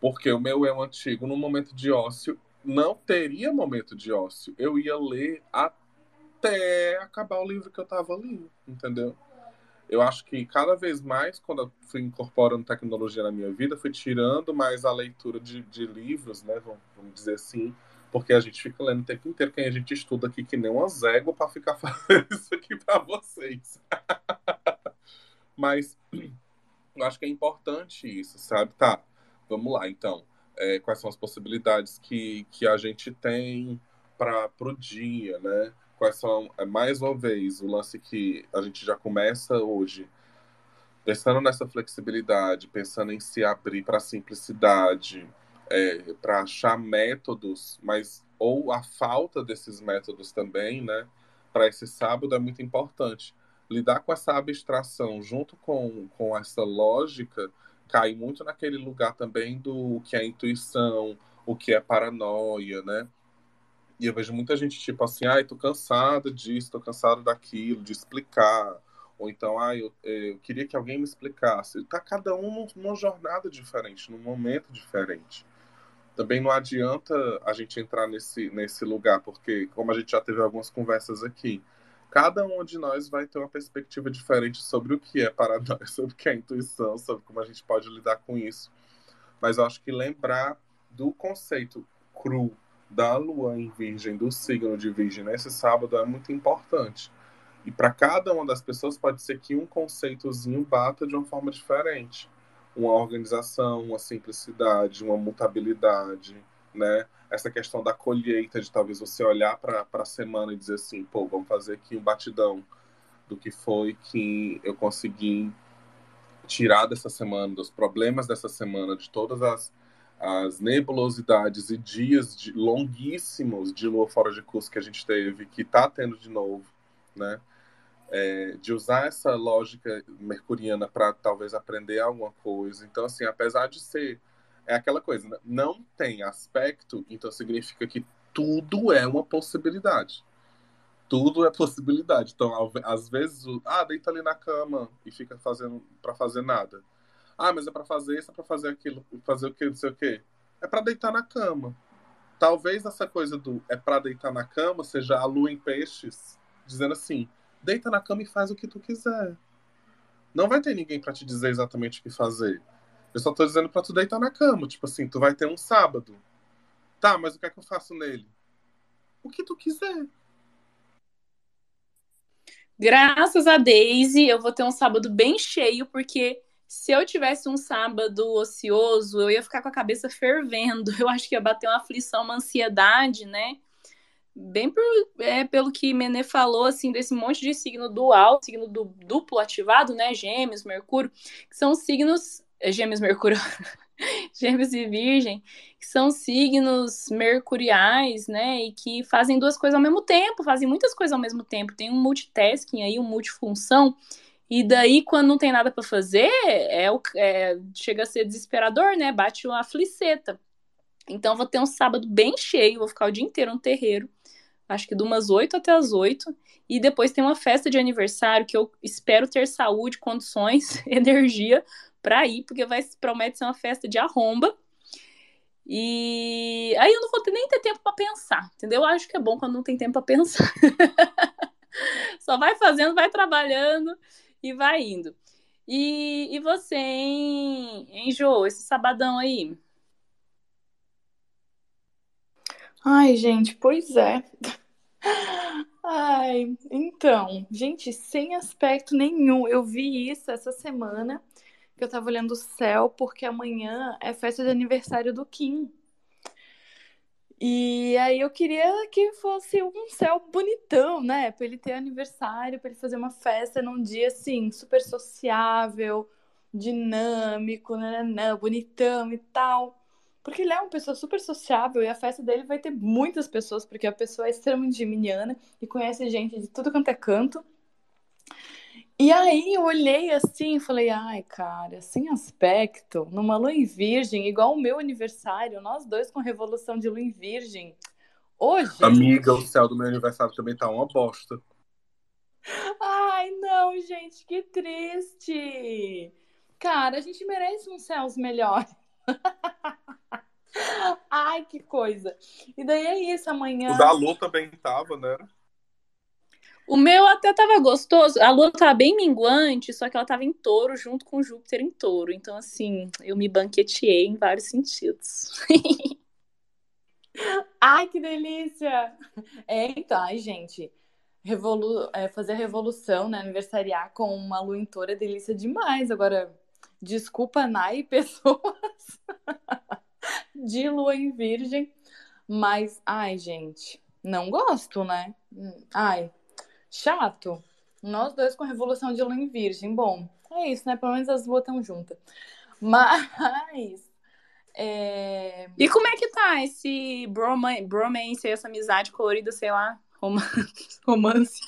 Porque o meu eu antigo, no momento de ócio, não teria momento de ócio. Eu ia ler até acabar o livro que eu estava lendo, entendeu? Eu acho que cada vez mais, quando eu fui incorporando tecnologia na minha vida, fui tirando mais a leitura de, de livros, né? Vamos, vamos, dizer assim, porque a gente fica lendo o tempo inteiro, quem a gente estuda aqui que nem uma zégua para ficar fazendo isso aqui para vocês. Mas eu acho que é importante isso, sabe? Tá, vamos lá, então é, quais são as possibilidades que, que a gente tem para o dia, né? Quais são, é, mais uma vez, o lance que a gente já começa hoje, pensando nessa flexibilidade, pensando em se abrir para a simplicidade, é, para achar métodos, mas ou a falta desses métodos também, né? Para esse sábado é muito importante. Lidar com essa abstração junto com, com essa lógica cai muito naquele lugar também do que é intuição, o que é paranoia, né? E eu vejo muita gente tipo assim, ai, tô cansada disso, tô cansado daquilo, de explicar. Ou então, ai, eu, é, eu queria que alguém me explicasse. Tá cada um numa jornada diferente, num momento diferente. Também não adianta a gente entrar nesse, nesse lugar, porque, como a gente já teve algumas conversas aqui, cada um de nós vai ter uma perspectiva diferente sobre o que é paranoia, sobre o que é intuição, sobre como a gente pode lidar com isso. Mas eu acho que lembrar do conceito cru da lua em virgem, do signo de virgem nesse sábado é muito importante. E para cada uma das pessoas pode ser que um conceitozinho bata de uma forma diferente. Uma organização, uma simplicidade, uma mutabilidade, né? essa questão da colheita, de talvez você olhar para a semana e dizer assim, pô, vamos fazer aqui um batidão do que foi que eu consegui tirar dessa semana, dos problemas dessa semana, de todas as, as nebulosidades e dias de, longuíssimos de lua fora de curso que a gente teve, que está tendo de novo, né? É, de usar essa lógica mercuriana para talvez aprender alguma coisa. Então, assim, apesar de ser é aquela coisa, né? não tem aspecto, então significa que tudo é uma possibilidade. Tudo é possibilidade. Então, às vezes, ah, deita ali na cama e fica fazendo para fazer nada. Ah, mas é para fazer isso, é para fazer aquilo, fazer o que, não sei o quê. É para deitar na cama. Talvez essa coisa do é para deitar na cama seja a lua em peixes dizendo assim: deita na cama e faz o que tu quiser. Não vai ter ninguém para te dizer exatamente o que fazer. Eu só tô dizendo pra tu deitar na cama. Tipo assim, tu vai ter um sábado. Tá, mas o que é que eu faço nele? O que tu quiser. Graças a Daisy, eu vou ter um sábado bem cheio, porque se eu tivesse um sábado ocioso, eu ia ficar com a cabeça fervendo. Eu acho que ia bater uma aflição, uma ansiedade, né? Bem por, é, pelo que Menê falou, assim, desse monte de signo dual, signo do, duplo ativado, né? Gêmeos, Mercúrio, que são signos Gêmeos Mercúrio, Gêmeos e Virgem, que são signos mercuriais, né? E que fazem duas coisas ao mesmo tempo, fazem muitas coisas ao mesmo tempo. Tem um multitasking aí, um multifunção. E daí, quando não tem nada para fazer, é, o, é, chega a ser desesperador, né? Bate uma fliceta. Então, vou ter um sábado bem cheio, vou ficar o dia inteiro no terreiro. Acho que de umas 8 até as 8. E depois tem uma festa de aniversário que eu espero ter saúde, condições, energia para ir, porque vai promete ser uma festa de arromba. E aí eu não vou ter, nem ter tempo para pensar, entendeu? Eu acho que é bom quando não tem tempo para pensar. Só vai fazendo, vai trabalhando e vai indo. E, e você, hein, hein, Jô, esse sabadão aí? Ai, gente, pois é. Ai, então, gente, sem aspecto nenhum. Eu vi isso essa semana, que eu tava olhando o céu, porque amanhã é festa de aniversário do Kim. E aí eu queria que fosse um céu bonitão, né? Pra ele ter aniversário, pra ele fazer uma festa num dia assim, super sociável, dinâmico, nananã, bonitão e tal. Porque ele é uma pessoa super sociável e a festa dele vai ter muitas pessoas, porque a pessoa é extremamente geminiana e conhece gente de tudo quanto é canto. E aí eu olhei assim e falei, ai, cara, sem aspecto, numa lua em virgem, igual o meu aniversário, nós dois com revolução de lua em virgem. Hoje. Amiga, o céu do meu aniversário também tá uma bosta. Ai, não, gente, que triste. Cara, a gente merece uns céus melhores. Ai, que coisa. E daí é isso, amanhã. O da Lu também tava, né? O meu até tava gostoso. A lua tava bem minguante, só que ela tava em touro junto com Júpiter em touro. Então, assim, eu me banqueteei em vários sentidos. Ai, que delícia! É, então, ai, gente. Revolu é, fazer a revolução, né? Aniversariar com uma lua em touro é delícia demais. Agora, desculpa, Nai, pessoas de lua em virgem. Mas, ai, gente, não gosto, né? Ai, chato. Nós dois com revolução de lua em virgem. Bom, é isso, né? Pelo menos as luas estão juntas. Mas. É... E como é que tá esse broma bromance, essa amizade colorida, sei lá, romance? romance.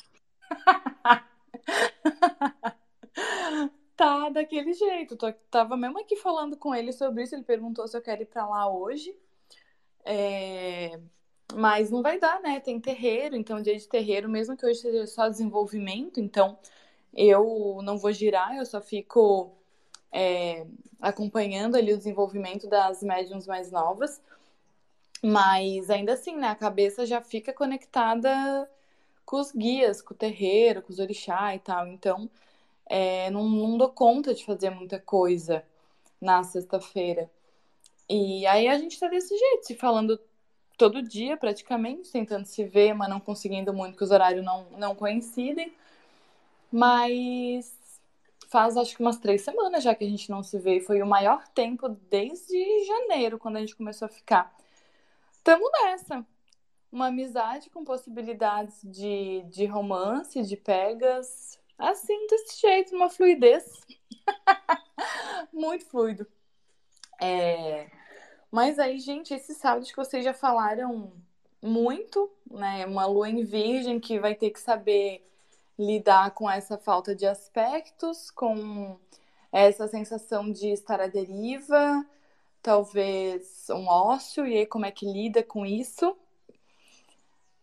tá daquele jeito. Tô, tava mesmo aqui falando com ele sobre isso. Ele perguntou se eu quero ir pra lá hoje. É... Mas não vai dar, né? Tem terreiro, então dia de terreiro, mesmo que hoje seja só desenvolvimento, então eu não vou girar, eu só fico é, acompanhando ali o desenvolvimento das médiums mais novas. Mas ainda assim, né? A cabeça já fica conectada com os guias, com o terreiro, com os orixá e tal. Então, é, não, não dou conta de fazer muita coisa na sexta-feira. E aí a gente tá desse jeito, se falando todo dia praticamente, tentando se ver, mas não conseguindo muito, que os horários não, não coincidem. Mas faz acho que umas três semanas já que a gente não se vê. Foi o maior tempo desde janeiro, quando a gente começou a ficar. Tamo nessa. Uma amizade com possibilidades de, de romance, de pegas, Assim, desse jeito, uma fluidez. Muito fluido. É... Mas aí, gente, esses sábados que vocês já falaram muito, né? Uma lua em virgem que vai ter que saber lidar com essa falta de aspectos, com essa sensação de estar à deriva, talvez um ócio, e aí como é que lida com isso?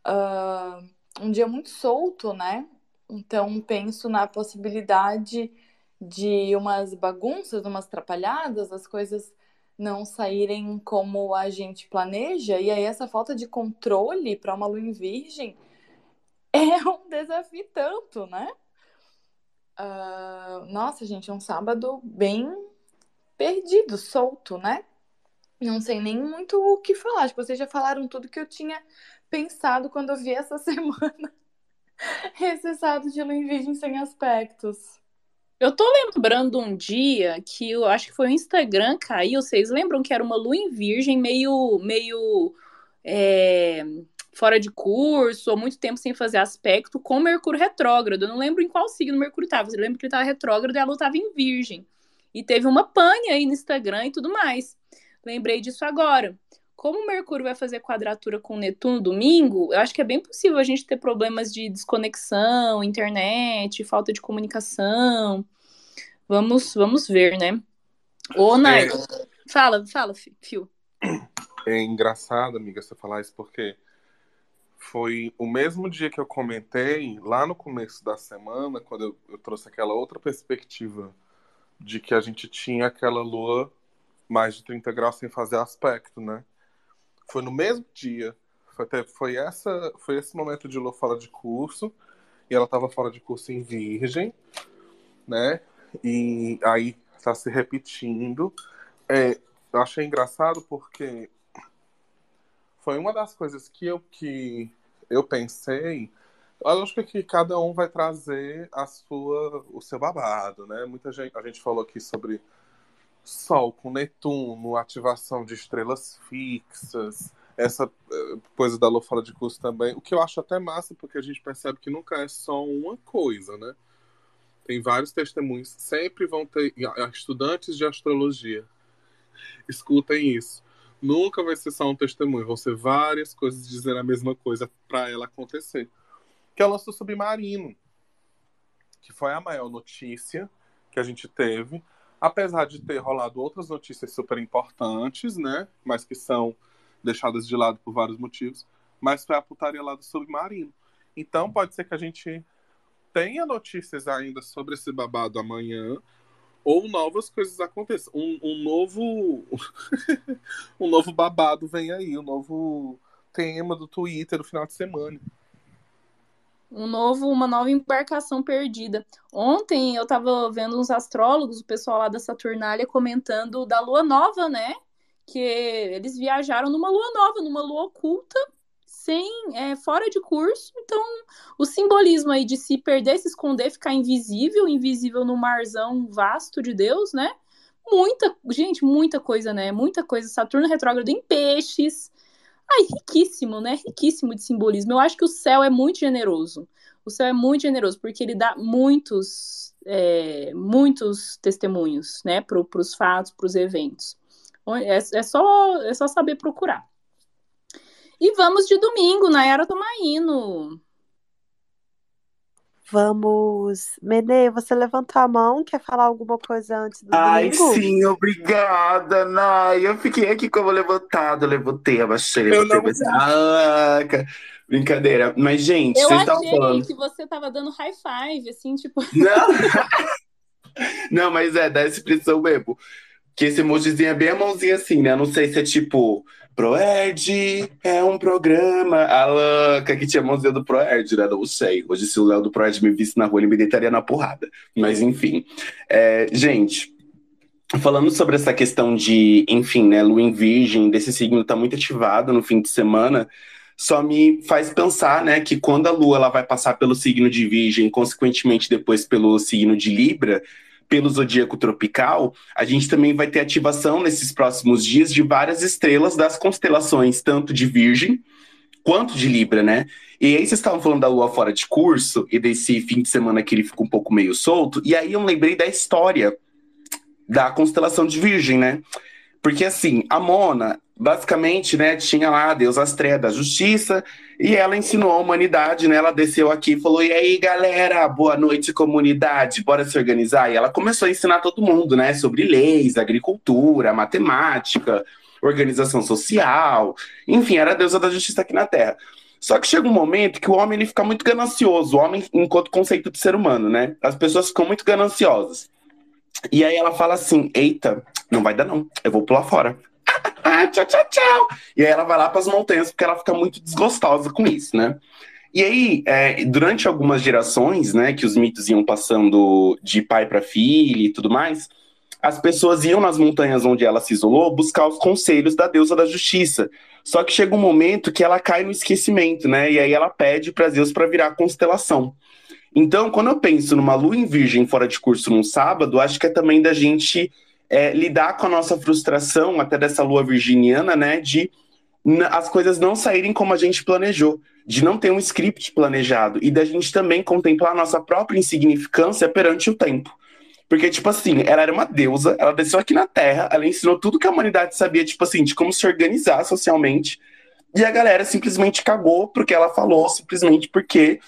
Uh, um dia muito solto, né? Então, penso na possibilidade de umas bagunças, umas atrapalhadas, as coisas não saírem como a gente planeja, e aí essa falta de controle para uma lua em virgem é um desafio tanto, né? Uh, nossa, gente, é um sábado bem perdido, solto, né? Não sei nem muito o que falar. Que vocês já falaram tudo que eu tinha pensado quando eu vi essa semana. Recessado de lua em virgem sem aspectos. Eu tô lembrando um dia que eu acho que foi o Instagram caiu. Vocês lembram que era uma lua em virgem meio, meio é, fora de curso, ou muito tempo sem fazer aspecto, com Mercúrio retrógrado. Eu não lembro em qual signo Mercúrio estava. Eu lembro que ele estava retrógrado e a lua estava em virgem. E teve uma pane aí no Instagram e tudo mais. Lembrei disso agora como o Mercúrio vai fazer quadratura com Netuno domingo, eu acho que é bem possível a gente ter problemas de desconexão, internet, falta de comunicação. Vamos, vamos ver, né? Ô, Nai, é... fala, fala, Fio. É engraçado, amiga, você falar isso porque foi o mesmo dia que eu comentei, lá no começo da semana, quando eu, eu trouxe aquela outra perspectiva de que a gente tinha aquela lua mais de 30 graus sem fazer aspecto, né? Foi no mesmo dia. Foi, até, foi, essa, foi esse momento de Lua fora de curso. E ela estava fora de curso em Virgem, né? E aí está se repetindo. É, eu achei engraçado porque foi uma das coisas que eu, que eu pensei. A lógica é que cada um vai trazer a sua, o seu babado, né? Muita gente, a gente falou aqui sobre Sol com Netuno, ativação de estrelas fixas, essa eh, coisa da Lua fora de curso também. O que eu acho até massa, porque a gente percebe que nunca é só uma coisa, né? Tem vários testemunhos, sempre vão ter estudantes de astrologia. Escutem isso. Nunca vai ser só um testemunho, vão ser várias coisas dizendo a mesma coisa para ela acontecer. Que é o lance do submarino, que foi a maior notícia que a gente teve, apesar de ter rolado outras notícias super importantes, né? Mas que são deixadas de lado por vários motivos. Mas foi a putaria lá do submarino. Então pode ser que a gente tenha notícias ainda sobre esse babado amanhã, ou novas coisas aconteçam. Um, um novo. um novo babado vem aí, um novo tema do Twitter no final de semana. Um novo, uma nova embarcação perdida. Ontem eu estava vendo uns astrólogos, o pessoal lá da Saturnália, comentando da lua nova, né? Que eles viajaram numa lua nova, numa lua oculta, sem é, fora de curso. Então, o simbolismo aí de se perder, se esconder, ficar invisível, invisível no marzão vasto de Deus, né? Muita, gente, muita coisa, né? Muita coisa. Saturno retrógrado em peixes. Ai, riquíssimo, né? Riquíssimo de simbolismo. Eu acho que o céu é muito generoso. O céu é muito generoso porque ele dá muitos, é, muitos testemunhos, né? Para os fatos, para os eventos. É, é, só, é só saber procurar. E vamos de domingo, Nayara Tomaino. Vamos. Menê, você levantou a mão, quer falar alguma coisa antes do Ai, domingo? sim, obrigada, Nay. Eu fiquei aqui como levantado, levantei, abaixei, Eu levantei, mas... Ah, brincadeira. Mas, gente, Eu vocês estavam achei falando. que você tava dando high five, assim, tipo. Não! Não, mas é, dá essa impressão mesmo. Que esse emojizinho é bem a mãozinha assim, né? Não sei se é tipo, Proerd é um programa. A louca que tinha mãozinha do Proerd, né? Não sei. Hoje, se o Léo do Proerd me visse na rua, ele me deitaria na porrada. Mas, enfim. É, gente, falando sobre essa questão de, enfim, né? Lua em Virgem, desse signo tá muito ativado no fim de semana. Só me faz pensar, né, que quando a Lua ela vai passar pelo signo de Virgem, consequentemente depois pelo signo de Libra, pelo zodíaco tropical, a gente também vai ter ativação nesses próximos dias de várias estrelas das constelações, tanto de Virgem quanto de Libra, né? E aí vocês estavam falando da Lua fora de curso e desse fim de semana que ele fica um pouco meio solto, e aí eu lembrei da história da constelação de Virgem, né? Porque assim, a Mona, basicamente, né, tinha lá a deusa Astrea da justiça, e ela ensinou a humanidade, né? Ela desceu aqui e falou: "E aí, galera, boa noite, comunidade, bora se organizar". E ela começou a ensinar todo mundo, né, sobre leis, agricultura, matemática, organização social, enfim, era a deusa da justiça aqui na Terra. Só que chega um momento que o homem ele fica muito ganancioso, o homem enquanto conceito de ser humano, né? As pessoas ficam muito gananciosas. E aí ela fala assim: "Eita, não vai dar não. Eu vou pular fora". Tchau, tchau, tchau. E aí ela vai lá para as montanhas porque ela fica muito desgostosa com isso, né? E aí, é, durante algumas gerações, né, que os mitos iam passando de pai para filho e tudo mais, as pessoas iam nas montanhas onde ela se isolou buscar os conselhos da deusa da justiça. Só que chega um momento que ela cai no esquecimento, né? E aí ela pede para Deus para virar constelação. Então, quando eu penso numa lua em virgem fora de curso num sábado, acho que é também da gente é, lidar com a nossa frustração, até dessa lua virginiana, né? De as coisas não saírem como a gente planejou, de não ter um script planejado e da gente também contemplar a nossa própria insignificância perante o tempo. Porque, tipo assim, ela era uma deusa, ela desceu aqui na Terra, ela ensinou tudo que a humanidade sabia, tipo assim, de como se organizar socialmente. E a galera simplesmente cagou porque ela falou, simplesmente porque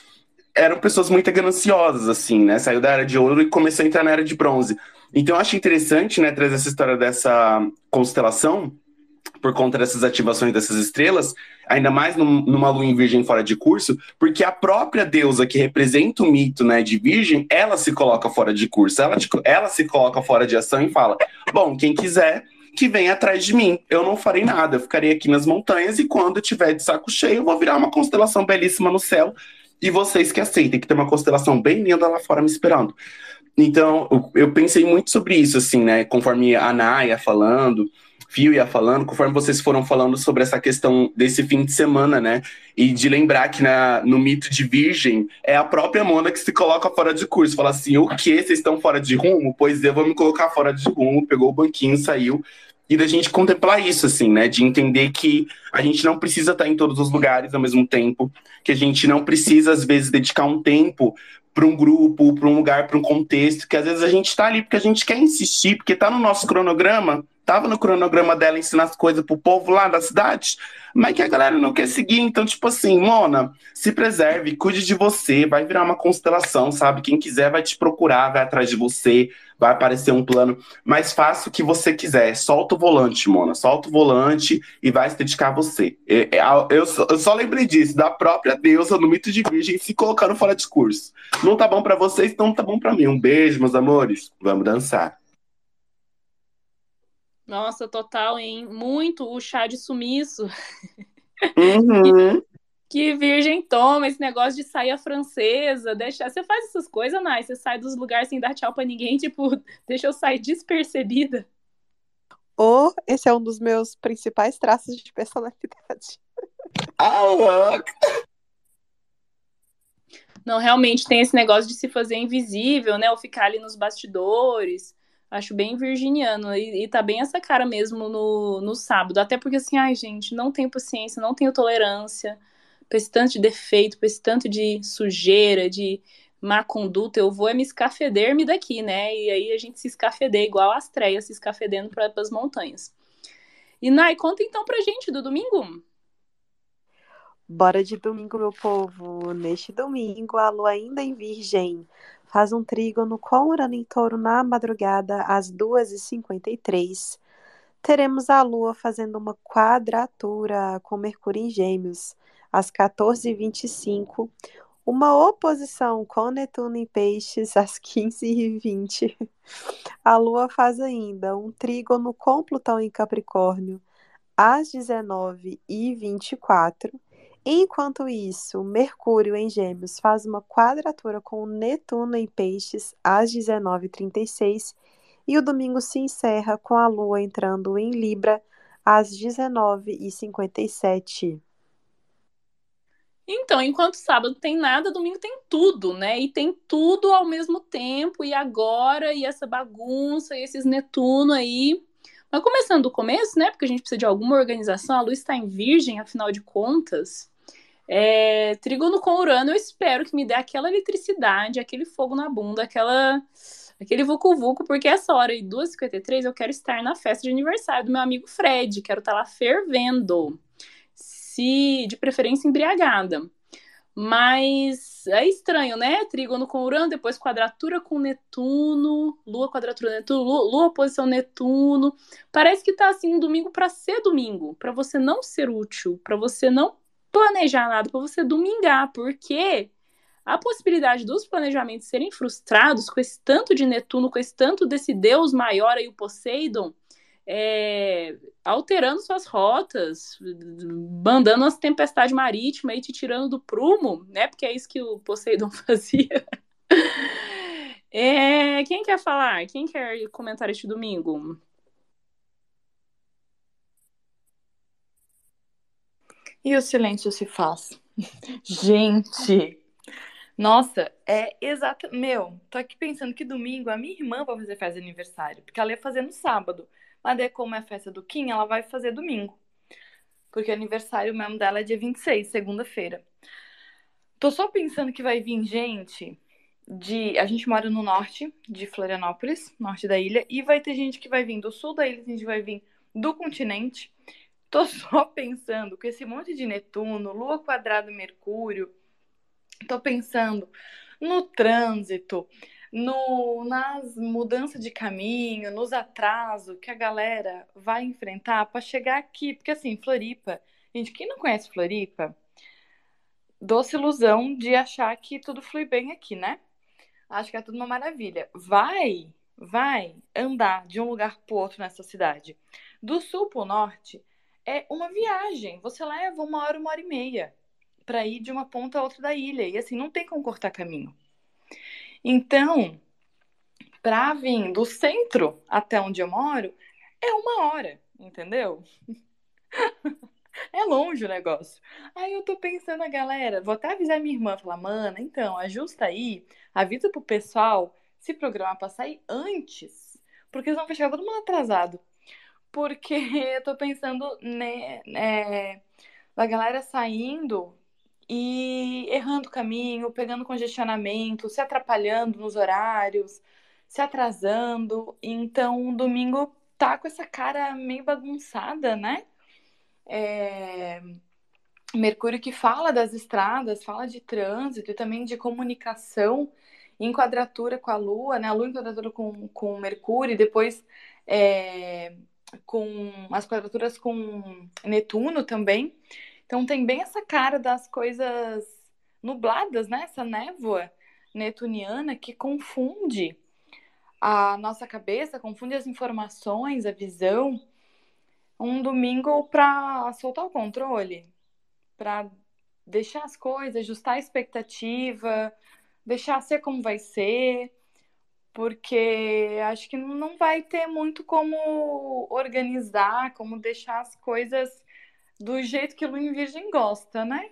eram pessoas muito gananciosas, assim, né? Saiu da era de ouro e começou a entrar na era de bronze. Então eu acho interessante, né, trazer essa história dessa constelação, por conta dessas ativações dessas estrelas, ainda mais num, numa lua em virgem fora de curso, porque a própria deusa que representa o mito né, de virgem, ela se coloca fora de curso, ela, ela se coloca fora de ação e fala: bom, quem quiser que venha atrás de mim. Eu não farei nada, eu ficarei aqui nas montanhas e quando eu tiver de saco cheio, eu vou virar uma constelação belíssima no céu. E vocês que aceitem, que tem uma constelação bem linda lá fora me esperando. Então, eu pensei muito sobre isso, assim, né? Conforme a Naya falando, Fio ia falando, conforme vocês foram falando sobre essa questão desse fim de semana, né? E de lembrar que na, no mito de Virgem é a própria Mona que se coloca fora de curso. Fala assim: o que? Vocês estão fora de rumo? Pois eu vou me colocar fora de rumo. Pegou o banquinho, saiu. E da gente contemplar isso, assim, né? De entender que a gente não precisa estar em todos os lugares ao mesmo tempo, que a gente não precisa, às vezes, dedicar um tempo para um grupo, para um lugar, para um contexto, que às vezes a gente está ali porque a gente quer insistir, porque está no nosso cronograma, tava no cronograma dela ensinar as coisas pro povo lá da cidade, mas que a galera não quer seguir. Então, tipo assim, Mona, se preserve, cuide de você, vai virar uma constelação, sabe? Quem quiser vai te procurar, vai atrás de você, vai aparecer um plano. Mas faça o que você quiser. Solta o volante, Mona. Solta o volante e vai se dedicar a você. Eu, eu, eu só lembrei disso, da própria deusa no mito de virgem se colocando fora de curso. Não tá bom para vocês, então tá bom para mim. Um beijo, meus amores. Vamos dançar. Nossa, total, hein? Muito o chá de sumiço. Uhum. que, virgem toma esse negócio de sair francesa, deixar. Você faz essas coisas, Nai? Você sai dos lugares sem dar tchau pra ninguém, tipo, deixa eu sair despercebida. Ou esse é um dos meus principais traços de personalidade. Ah, louca! Não, realmente tem esse negócio de se fazer invisível, né? Ou ficar ali nos bastidores. Acho bem virginiano. E, e tá bem essa cara mesmo no, no sábado. Até porque, assim, ai, gente, não tenho paciência, não tenho tolerância pra esse tanto de defeito, pra esse tanto de sujeira, de má conduta. Eu vou é me escafeder-me daqui, né? E aí a gente se escafeder, igual a Astreia se escafedendo para as montanhas. E, Nai, conta então pra gente do domingo. Bora de domingo, meu povo. Neste domingo, a lua ainda em Virgem faz um trígono com Urano em Touro na madrugada, às 2h53. Teremos a Lua fazendo uma quadratura com Mercúrio em Gêmeos, às 14h25. Uma oposição com Netuno em Peixes, às 15h20. A Lua faz ainda um trígono com Plutão em Capricórnio, às 19h24. Enquanto isso, Mercúrio em Gêmeos faz uma quadratura com Netuno em Peixes às 19h36 e o domingo se encerra com a Lua entrando em Libra às 19h57. Então, enquanto sábado tem nada, domingo tem tudo, né? E tem tudo ao mesmo tempo, e agora, e essa bagunça, e esses Netuno aí. Mas começando do começo, né? Porque a gente precisa de alguma organização, a luz está em virgem, afinal de contas. É, trígono com Urano, eu espero que me dê aquela eletricidade, aquele fogo na bunda, aquela, aquele vucu-vucu, porque essa hora aí, 2h53, eu quero estar na festa de aniversário do meu amigo Fred, quero estar lá fervendo, se de preferência embriagada. Mas é estranho, né? Trígono com Urano, depois quadratura com Netuno, Lua quadratura Netuno, Lua, oposição Netuno. Parece que tá assim domingo para ser domingo, para você não ser útil, para você não planejar nada para você domingar, porque a possibilidade dos planejamentos serem frustrados com esse tanto de Netuno, com esse tanto desse deus maior aí, o Poseidon, é, alterando suas rotas, mandando as tempestades marítimas e te tirando do prumo, né? Porque é isso que o Poseidon fazia. É, quem quer falar? Quem quer comentar este domingo? E o silêncio se faz. Gente, nossa, é exato. Meu, tô aqui pensando que domingo a minha irmã vai fazer festa de aniversário, porque ela ia fazer no sábado. Mas daí, como é a festa do Kim, ela vai fazer domingo. Porque o aniversário mesmo dela é dia 26, segunda-feira. Tô só pensando que vai vir gente de. A gente mora no norte de Florianópolis, norte da ilha, e vai ter gente que vai vir do sul da ilha, a gente vai vir do continente. Tô só pensando com esse monte de Netuno, Lua quadrada Mercúrio. Tô pensando no trânsito, no nas mudanças de caminho, nos atrasos que a galera vai enfrentar para chegar aqui, porque assim, Floripa, gente, quem não conhece Floripa, doce ilusão de achar que tudo flui bem aqui, né? Acho que é tudo uma maravilha. Vai, vai andar de um lugar pro outro nessa cidade. Do sul pro norte, é uma viagem. Você leva uma hora, uma hora e meia para ir de uma ponta a outra da ilha. E assim, não tem como cortar caminho. Então, para vir do centro até onde eu moro, é uma hora. entendeu? É longe o negócio. Aí eu tô pensando, a galera, vou até avisar minha irmã, falar, mana, então, ajusta aí, avisa pro pessoal se programar pra sair antes, porque eles vão fechar todo mundo atrasado. Porque eu tô pensando, né, é, da galera saindo e errando o caminho, pegando congestionamento, se atrapalhando nos horários, se atrasando. Então, domingo tá com essa cara meio bagunçada, né? É... Mercúrio que fala das estradas, fala de trânsito e também de comunicação em quadratura com a Lua, né? A Lua em quadratura com, com Mercúrio, e depois é, com as quadraturas com Netuno também. Então tem bem essa cara das coisas nubladas, né? Essa névoa netuniana que confunde a nossa cabeça, confunde as informações, a visão. Um domingo para soltar o controle, para deixar as coisas, ajustar a expectativa, deixar ser como vai ser, porque acho que não vai ter muito como organizar, como deixar as coisas do jeito que Lua em Virgem gosta, né?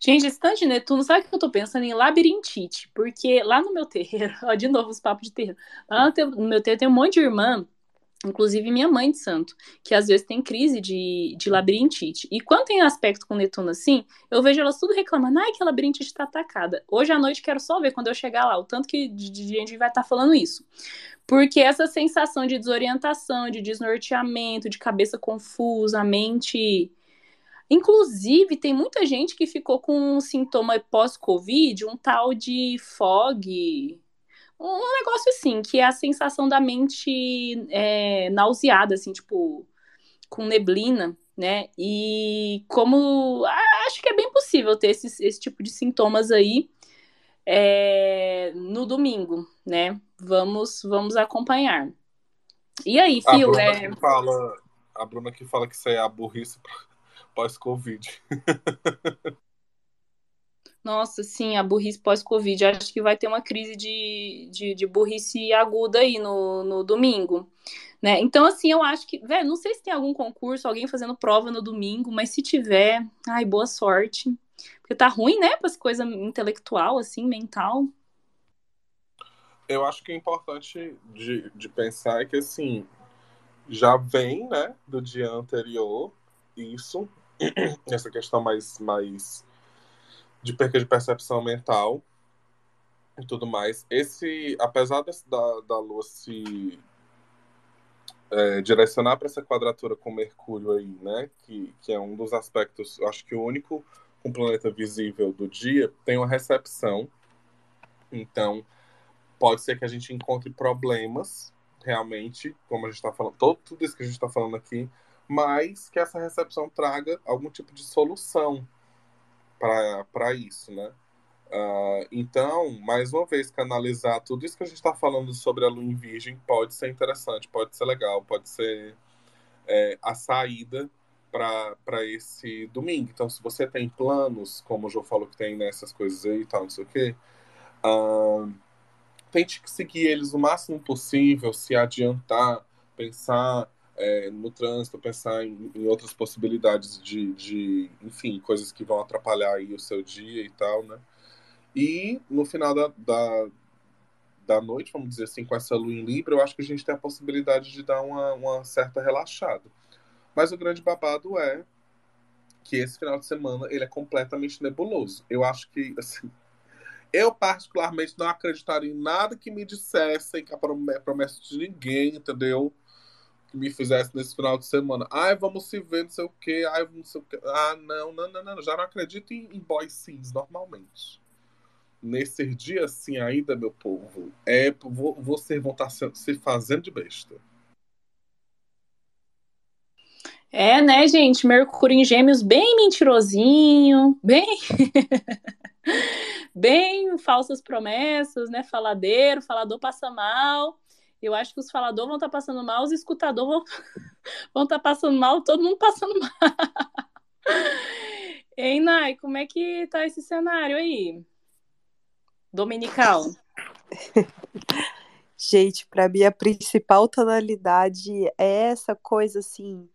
Gente, esse tanto de Netuno, sabe o que eu tô pensando em labirintite? Porque lá no meu terreiro, ó, de novo os papos de terreiro, lá no meu terreiro tem um monte de irmã inclusive minha mãe de santo, que às vezes tem crise de, de labirintite. E quando tem aspecto com Netuno assim, eu vejo elas tudo reclamando, ai, que a labirintite está atacada. Hoje à noite quero só ver quando eu chegar lá, o tanto que de gente vai estar tá falando isso. Porque essa sensação de desorientação, de desnorteamento, de cabeça confusa, mente. Inclusive, tem muita gente que ficou com um sintoma pós-Covid, um tal de fog, um negócio assim, que é a sensação da mente é, nauseada, assim, tipo, com neblina, né? E como acho que é bem possível ter esse, esse tipo de sintomas aí é, no domingo, né? Vamos, vamos acompanhar. E aí, Fio? A é... a Bruna que fala que isso é a burrice pós-Covid. Nossa, sim, a burrice pós-Covid. Acho que vai ter uma crise de, de, de, burrice aguda aí no, no domingo. Né? Então, assim, eu acho que, velho, não sei se tem algum concurso, alguém fazendo prova no domingo, mas se tiver, ai, boa sorte. Porque tá ruim, né, para essa coisa intelectual, assim, mental. Eu acho que é importante de, de pensar que, assim, já vem, né, do dia anterior, isso, essa questão mais, mais de perca de percepção mental e tudo mais. Esse, apesar da, da Lua se é, direcionar para essa quadratura com Mercúrio aí, né, que, que é um dos aspectos, acho que o único com planeta visível do dia, tem uma recepção. Então, pode ser que a gente encontre problemas, realmente, como a gente está falando, todo, tudo isso que a gente está falando aqui, mas que essa recepção traga algum tipo de solução para isso, né? Uh, então, mais uma vez, canalizar tudo isso que a gente está falando sobre a lua em virgem pode ser interessante, pode ser legal, pode ser é, a saída para esse domingo. Então, se você tem planos, como o João falou que tem nessas coisas aí e tal, não sei o quê, uh, tente seguir eles o máximo possível, se adiantar, pensar é, no trânsito, pensar em, em outras possibilidades de, de, enfim, coisas que vão atrapalhar aí o seu dia e tal, né? E no final da, da, da noite, vamos dizer assim, com essa lua em Libra, eu acho que a gente tem a possibilidade de dar uma, uma certa relaxada. Mas o grande babado é que esse final de semana ele é completamente nebuloso. Eu acho que, assim, eu particularmente não acreditaria em nada que me dissessem, que a promessa de ninguém, entendeu? Que me fizesse nesse final de semana. Ai, vamos se ver, não sei o quê. Ai, não sei o quê. Ah, não, não, não, não. Já não acredito em, em boy scenes normalmente. Nesse dia assim ainda, meu povo, é vocês vão estar se, se fazendo de besta. É, né, gente? Mercúrio em Gêmeos bem mentirosinho, bem. bem falsas promessas, né? Faladeiro, falador passa mal. Eu acho que os faladores vão estar tá passando mal, os escutadores vão estar tá passando mal, todo mundo passando mal. Ei, Nai, como é que tá esse cenário aí? Dominical. Gente, para mim a principal tonalidade é essa coisa assim,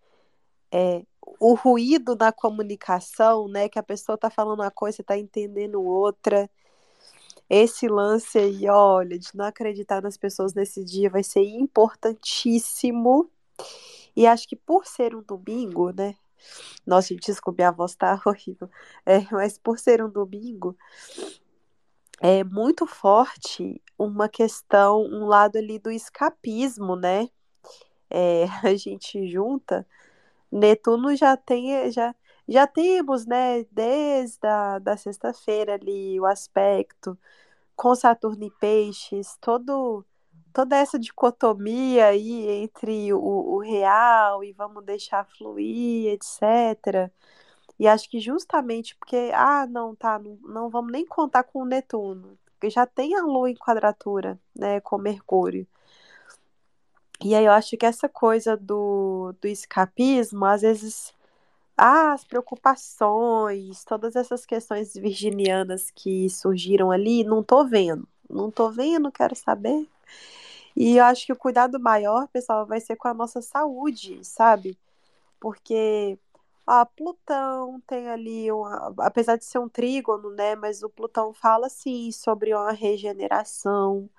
é o ruído na comunicação, né? Que a pessoa tá falando uma coisa, tá entendendo outra. Esse lance aí, olha, de não acreditar nas pessoas nesse dia vai ser importantíssimo. E acho que por ser um domingo, né? Nossa, gente, desculpe, a voz tá horrível. É, mas por ser um domingo, é muito forte uma questão, um lado ali do escapismo, né? É, a gente junta. Netuno já tem, já, já temos, né, desde a da sexta-feira ali, o aspecto com Saturno e Peixes, todo, toda essa dicotomia aí entre o, o real e vamos deixar fluir, etc. E acho que justamente porque, ah, não, tá, não, não vamos nem contar com o Netuno, porque já tem a Lua em quadratura, né, com Mercúrio. E aí eu acho que essa coisa do, do escapismo, às vezes, ah, as preocupações, todas essas questões virginianas que surgiram ali, não tô vendo. Não tô vendo, quero saber. E eu acho que o cuidado maior, pessoal, vai ser com a nossa saúde, sabe? Porque a Plutão tem ali, uma, apesar de ser um trígono, né? Mas o Plutão fala sim sobre uma regeneração.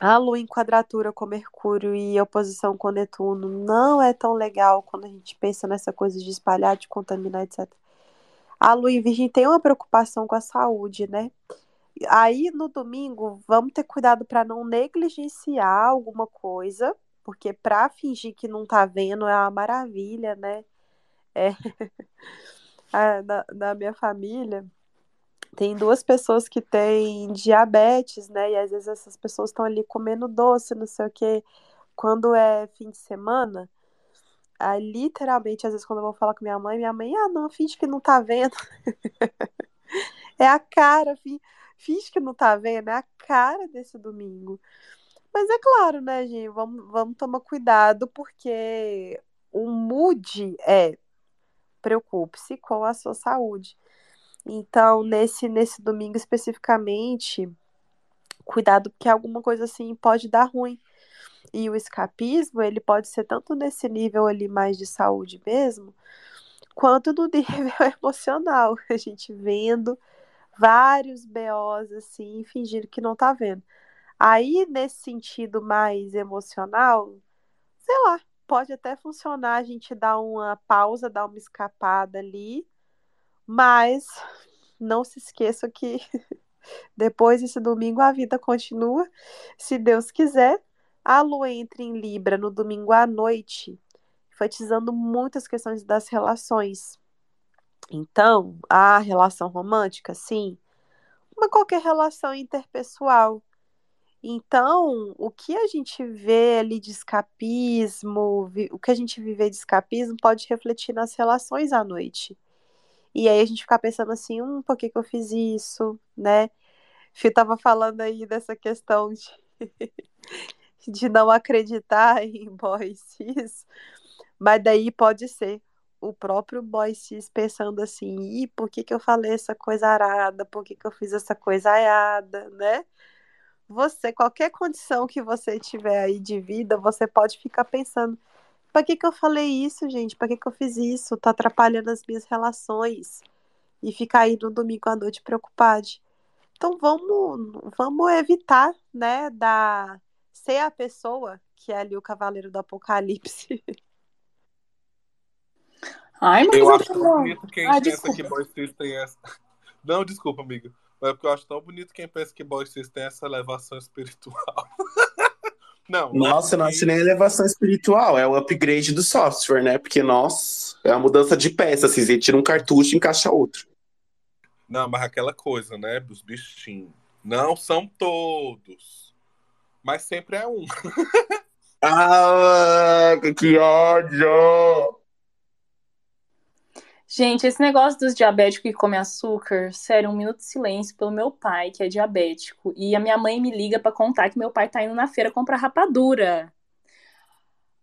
A Lua em quadratura com Mercúrio e oposição com Netuno não é tão legal quando a gente pensa nessa coisa de espalhar, de contaminar, etc. A Lua em Virgem tem uma preocupação com a saúde, né? Aí no domingo, vamos ter cuidado para não negligenciar alguma coisa, porque para fingir que não tá vendo é uma maravilha, né? É. na, na minha família, tem duas pessoas que têm diabetes, né? E às vezes essas pessoas estão ali comendo doce, não sei o quê. Quando é fim de semana, aí, literalmente, às vezes quando eu vou falar com minha mãe, minha mãe, ah, não, finge que não tá vendo. é a cara, finge que não tá vendo, é a cara desse domingo. Mas é claro, né, gente? Vamos, vamos tomar cuidado, porque o mood é preocupe-se com a sua saúde. Então, nesse, nesse domingo especificamente, cuidado, porque alguma coisa assim pode dar ruim. E o escapismo, ele pode ser tanto nesse nível ali mais de saúde mesmo, quanto no nível emocional. A gente vendo vários BOs assim, fingindo que não tá vendo. Aí, nesse sentido mais emocional, sei lá, pode até funcionar a gente dar uma pausa, dar uma escapada ali, mas não se esqueça que depois desse domingo a vida continua, se Deus quiser. A lua entra em Libra no domingo à noite, enfatizando muitas questões das relações. Então, a relação romântica, sim, mas qualquer relação interpessoal, então, o que a gente vê ali de escapismo, o que a gente vive de escapismo pode refletir nas relações à noite. E aí a gente ficar pensando assim, hum, por que, que eu fiz isso, né? Fih tava falando aí dessa questão de, de não acreditar em boy cis, mas daí pode ser o próprio boy cis pensando assim, e por que, que eu falei essa coisa arada, por que, que eu fiz essa coisa aiada, né? você, qualquer condição que você tiver aí de vida, você pode ficar pensando: para que, que eu falei isso, gente? Para que, que eu fiz isso? Tá atrapalhando as minhas relações. E ficar aí no domingo à noite preocupado. Então vamos, vamos evitar, né, da ser a pessoa que é ali o cavaleiro do apocalipse. Ai, mas eu acho tão não. bonito quem Ah, pensa que boy cis tem essa. Não, desculpa, amiga. Mas é porque eu acho tão bonito quem pensa que boy cis tem essa elevação espiritual. Não, Nossa, não acho nem elevação espiritual, é o upgrade do software, né? Porque, nossa, é uma mudança de peça, assim, você tira um cartucho e encaixa outro. Não, mas aquela coisa, né? Dos bichinhos. Não são todos. Mas sempre é um. Ah, que ódio! Gente, esse negócio dos diabéticos que comem açúcar, sério, um minuto de silêncio pelo meu pai, que é diabético. E a minha mãe me liga pra contar que meu pai tá indo na feira comprar rapadura.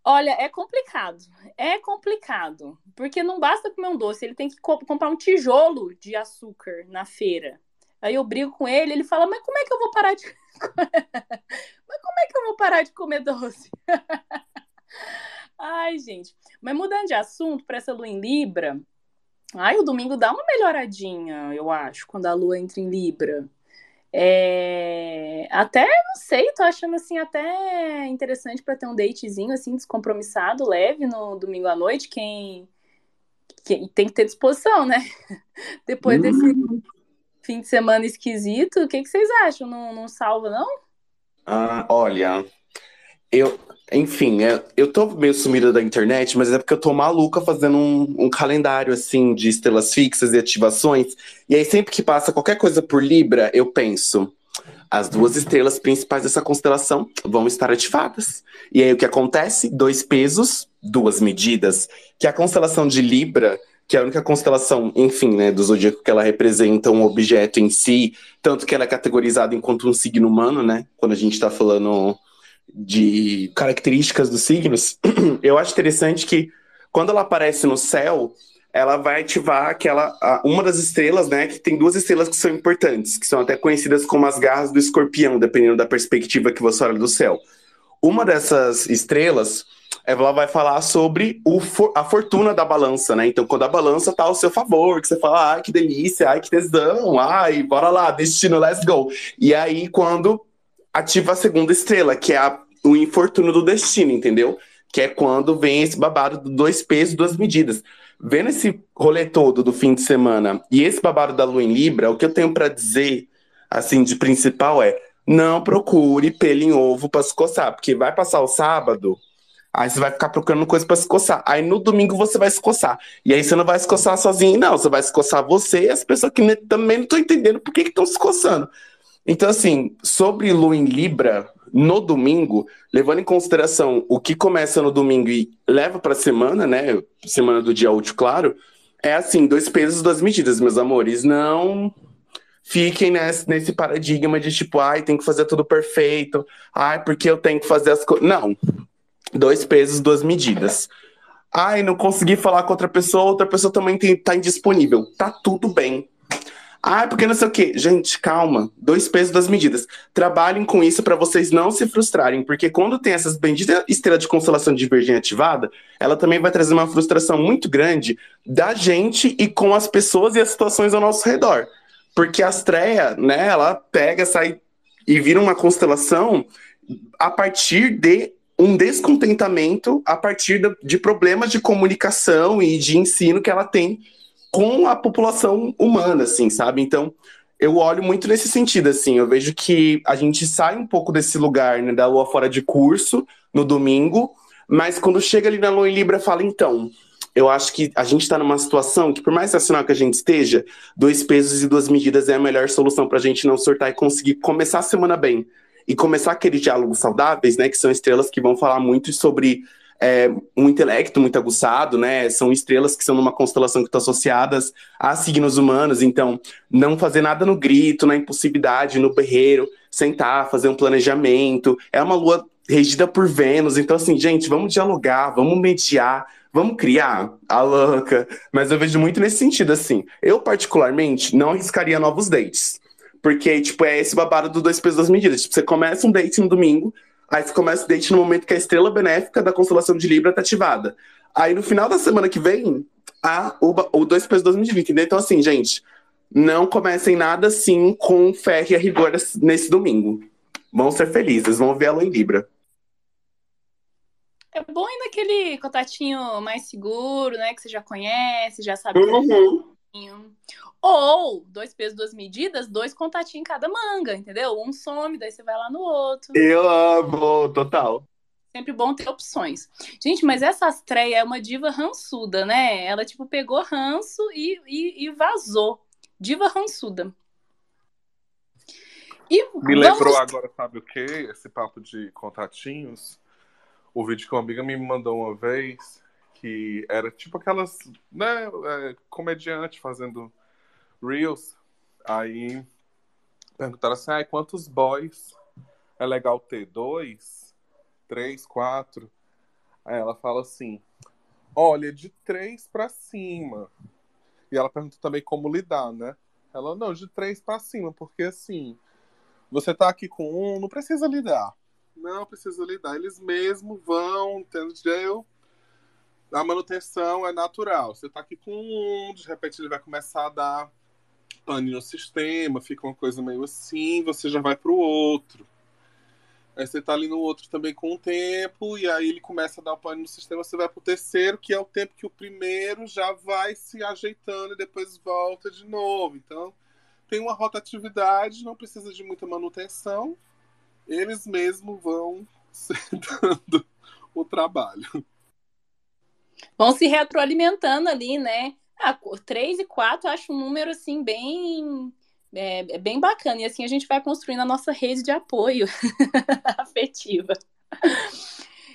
Olha, é complicado. É complicado. Porque não basta comer um doce, ele tem que co- comprar um tijolo de açúcar na feira. Aí eu brigo com ele, ele fala, mas como é que eu vou parar de. mas como é que eu vou parar de comer doce? Ai, gente. Mas mudando de assunto para essa lua em Libra. Ai, o domingo dá uma melhoradinha, eu acho, quando a lua entra em Libra. É... Até, não sei, tô achando assim até interessante para ter um datezinho assim descompromissado, leve no domingo à noite, quem, quem tem que ter disposição, né? Depois desse Hum. fim de semana esquisito, o que, que vocês acham? Não, não salva, não? Ah, olha, eu, enfim, é- eu tô meio sumida da internet, mas é porque eu tô maluca fazendo um, um calendário assim de estrelas fixas e ativações. E aí, sempre que passa qualquer coisa por Libra, eu penso, as duas estrelas principais dessa constelação vão estar ativadas. E aí, o que acontece? Dois pesos, duas medidas. Que a constelação de Libra, que é a única constelação, enfim, né, do zodíaco que ela representa um objeto em si, tanto que ela é categorizada enquanto um signo humano, né? Quando a gente tá falando de características dos signos, eu acho interessante que quando ela aparece no céu, ela vai ativar aquela uma das estrelas, né? Que tem duas estrelas que são importantes, que são até conhecidas como as garras do escorpião, dependendo da perspectiva que você olha do céu. Uma dessas estrelas, ela vai falar sobre o a fortuna da balança, né? Então, quando a balança tá ao seu favor, que você fala, ai, que delícia, ai, que tesão, ai, bora lá, destino, let's go. E aí, quando ativa a segunda estrela, que é a- o infortúnio do destino, entendeu? Que é quando vem esse babado do dois pesos, duas medidas. Vendo esse rolê todo do fim de semana e esse babado da lua em Libra, o que eu tenho pra dizer, assim, de principal é: não procure pelo em ovo pra se coçar, porque vai passar o sábado, aí você vai ficar procurando coisa pra se coçar. Aí no domingo você vai se coçar. E aí você não vai se coçar sozinho, não. Você vai se coçar você e as pessoas que também não estão entendendo por que estão se coçando. Então, assim, sobre Lua em Libra, no domingo, levando em consideração o que começa no domingo e leva para a semana, né? Semana do dia útil, claro, é assim, dois pesos, duas medidas, meus amores. Não fiquem nesse, nesse paradigma de tipo, ai, tem que fazer tudo perfeito, ai, porque eu tenho que fazer as coisas. Não. Dois pesos, duas medidas. Ai, não consegui falar com outra pessoa, outra pessoa também tem, tá indisponível. Tá tudo bem. Ah, porque não sei o quê. Gente, calma. Dois pesos, duas medidas. Trabalhem com isso para vocês não se frustrarem, porque quando tem essas benditas estrelas de constelação de Virgem ativada, ela também vai trazer uma frustração muito grande da gente e com as pessoas e as situações ao nosso redor. Porque a estreia, né, ela pega, sai e vira uma constelação a partir de um descontentamento, a partir de problemas de comunicação e de ensino que ela tem com a população humana, assim, sabe? Então, eu olho muito nesse sentido, assim. Eu vejo que a gente sai um pouco desse lugar, né, da lua fora de curso, no domingo, mas quando chega ali na lua em Libra, fala, então, eu acho que a gente está numa situação que, por mais racional que a gente esteja, dois pesos e duas medidas é a melhor solução para a gente não surtar e conseguir começar a semana bem. E começar aqueles diálogos saudáveis, né? Que são estrelas que vão falar muito sobre é, um intelecto muito aguçado, né? São estrelas que são numa constelação que estão associadas a signos humanos, então não fazer nada no grito, na impulsividade, no berreiro, sentar, fazer um planejamento. É uma lua regida por Vênus, então assim, gente, vamos dialogar, vamos mediar, vamos criar a louca. Mas eu vejo muito nesse sentido, assim. Eu, particularmente, não arriscaria novos dates. Porque, tipo, é esse babado do dois pesos, duas medidas. Tipo, você começa um date no domingo, Aí você começa o date no momento que a estrela benéfica da constelação de Libra tá ativada. Aí no final da semana que vem, a, o, o dois pesos 2020, entendeu? Então, assim, gente, não comecem nada assim com fé e a rigor nesse- nesse domingo. Vão ser felizes, vão ver a lua em Libra. É bom ir naquele contatinho mais seguro, né? Que você já conhece, já sabe. Uhum. Ou dois pesos, duas medidas, dois contatinhos em cada manga, entendeu? Um some, daí você vai lá no outro. Eu amo, total. Sempre bom ter opções. Gente, mas essa Astreia é uma diva rançuda, né? Ela, tipo, pegou ranço e, e, e vazou. Diva rançuda. E Me vamos- lembrou agora, sabe o que? Esse papo de contatinhos. O vídeo que uma amiga me mandou uma vez, que era tipo aquelas, né, é, comediante fazendo reels. Aí perguntaram assim, ai, quantos boys é legal ter? Dois? Três? Quatro? Aí ela fala assim, olha, de três pra cima. E ela pergunta também como lidar, né? Ela, não, de três pra cima, porque assim, você tá aqui com um, não precisa lidar. Não precisa lidar. Eles mesmo vão, entendeu? A manutenção é natural. Você tá aqui com um, de repente ele vai começar a dar pane no sistema, fica uma coisa meio assim, você já vai pro outro. Aí você tá ali no outro também com o tempo, e aí ele começa a dar o pane no sistema, você vai pro terceiro, que é o tempo que o primeiro já vai se ajeitando e depois volta de novo. Então, tem uma rotatividade, não precisa de muita manutenção, eles mesmos vão dando o trabalho. Vão se retroalimentando ali, né? Ah, 3 e 4 acho um número assim bem é, é, bem bacana. E assim a gente vai construindo a nossa rede de apoio afetiva.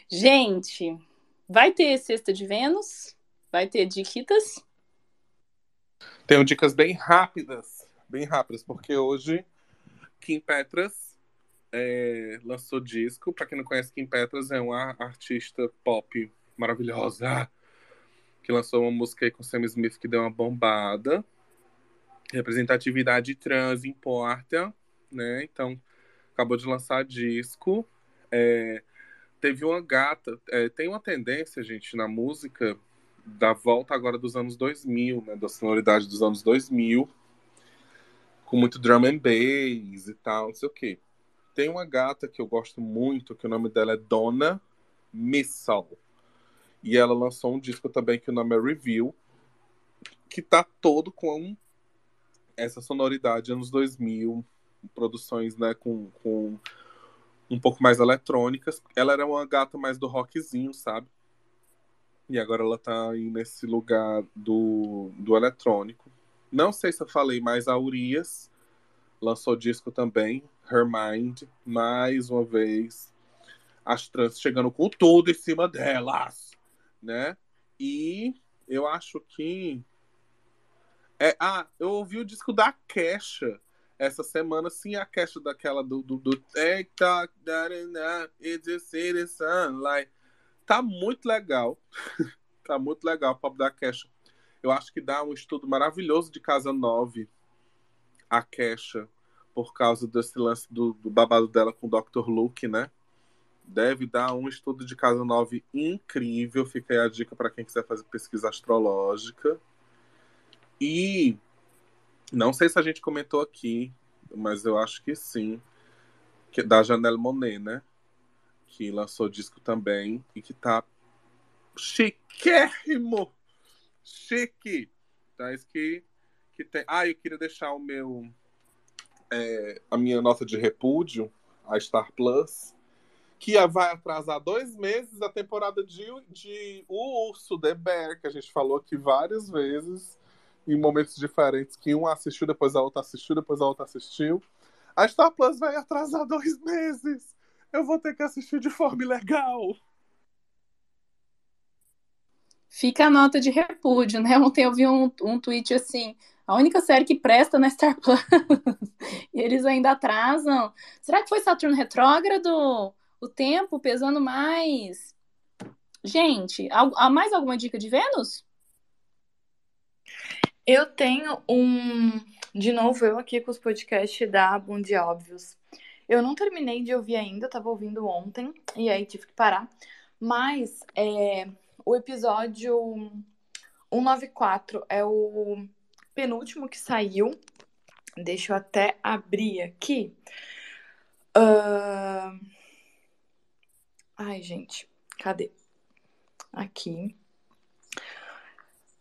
Gente, vai ter Sexta de Vênus? Vai ter diquitas? Tenho dicas bem rápidas, bem rápidas, porque hoje Kim Petras é, lançou disco. Para quem não conhece, Kim Petras é uma artista pop maravilhosa que lançou uma música aí com Sam Smith que deu uma bombada. Representatividade trans importa, né? Então, acabou de lançar disco. É, teve uma gata. É, tem uma tendência, gente, na música da volta agora dos anos 2000, né? Da sonoridade dos anos 2000, com muito drum and bass e tal, não sei o quê. Tem uma gata que eu gosto muito, que o nome dela é Donna Missal. E ela lançou um disco também que o nome é Review, que tá todo com essa sonoridade anos 2000, produções né, com, com um pouco mais eletrônicas. Ela era uma gata mais do rockzinho, sabe? E agora ela tá aí nesse lugar do, do eletrônico. Não sei se eu falei, mas a Urias lançou disco também, Her Mind, mais uma vez. As trans chegando com tudo em cima delas, né? E eu acho que é, ah, eu ouvi o disco da Kesha essa semana, sim, a Kesha daquela do, do, do TikTok, it's a city sunlight. Tá muito legal. tá muito legal o pop da Kesha. Eu acho que dá um estudo maravilhoso de Casa 9, a Kesha, por causa desse lance do, do babado dela com o Dr. Luke, né? Deve dar um estudo de Casa 9 incrível. Fica aí a dica para quem quiser fazer pesquisa astrológica. E não sei se a gente comentou aqui, mas eu acho que sim, que é da Janelle Monet, né? Que lançou disco também e que tá chiquérrimo! Chique! Tá, isso que, que tem. Ah, eu queria deixar o meu. É, a minha nota de repúdio, a Star Plus, que vai atrasar dois meses a temporada de, de O Urso The Bear, que a gente falou aqui várias vezes em momentos diferentes, que um assistiu, depois a outra assistiu, depois a outra assistiu. A Star Plus vai atrasar dois meses. Eu vou ter que assistir de forma ilegal. Fica a nota de repúdio, né? Ontem eu vi um, um tweet assim: a única série que presta na Star Plus. e eles ainda atrasam. Será que foi Saturno retrógrado? O tempo pesando mais? Gente, há mais alguma dica de Vênus? Eu tenho um. De novo, eu aqui com os podcasts da Bundy Óbvios. Eu não terminei de ouvir ainda, eu tava ouvindo ontem, e aí tive que parar. Mas é, o episódio 194 é o penúltimo que saiu. Deixa eu até abrir aqui. Uh... Ai, gente, cadê? Aqui.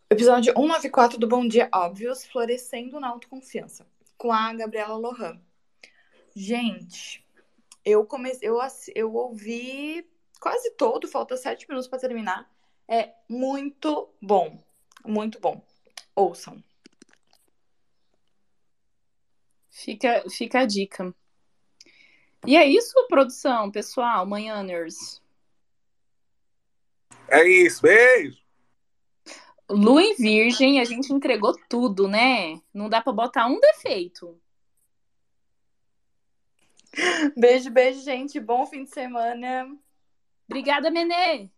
Episódio 194 do Bom Dia Óbvios, Florescendo na Autoconfiança, com a Gabriela Lohan. Gente, eu comecei, eu, eu ouvi quase todo, falta sete minutos para terminar. É muito bom, muito bom. Ouçam. Fica, fica a dica. E é isso, produção, pessoal, manhãers. É isso, beijo! Lua em Virgem, a gente entregou tudo, né? Não dá para botar um defeito. Beijo, beijo, gente. Bom fim de semana. Obrigada, Menê.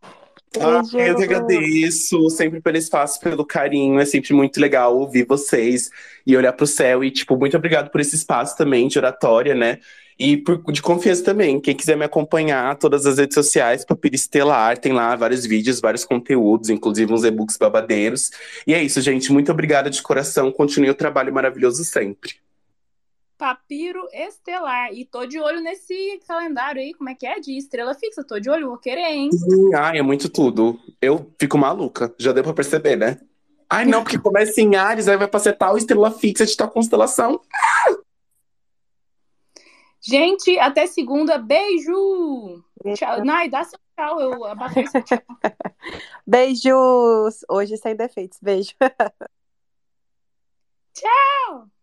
Ah, eu que agradeço sempre pelo espaço, pelo carinho. É sempre muito legal ouvir vocês e olhar pro céu. E, tipo, muito obrigado por esse espaço também de oratória, né? E por, de confiança também. Quem quiser me acompanhar, todas as redes sociais, Papira Estelar, tem lá vários vídeos, vários conteúdos, inclusive uns e-books babadeiros. E é isso, gente. Muito obrigada de coração. Continue o trabalho maravilhoso sempre. Papiro Estelar. E tô de olho nesse calendário aí, como é que é? De estrela fixa. Tô de olho, vou querer, hein? Ai, é muito tudo. Eu fico maluca. Já deu pra perceber, né? Ai, não, porque começa em Ares, aí vai pra ser tal estrela fixa de tal constelação. Gente, até segunda. Beijo! Tchau. Nai, dá seu tchau. Eu abafei seu tchau. Beijos! Hoje sem defeitos. Beijo. Tchau!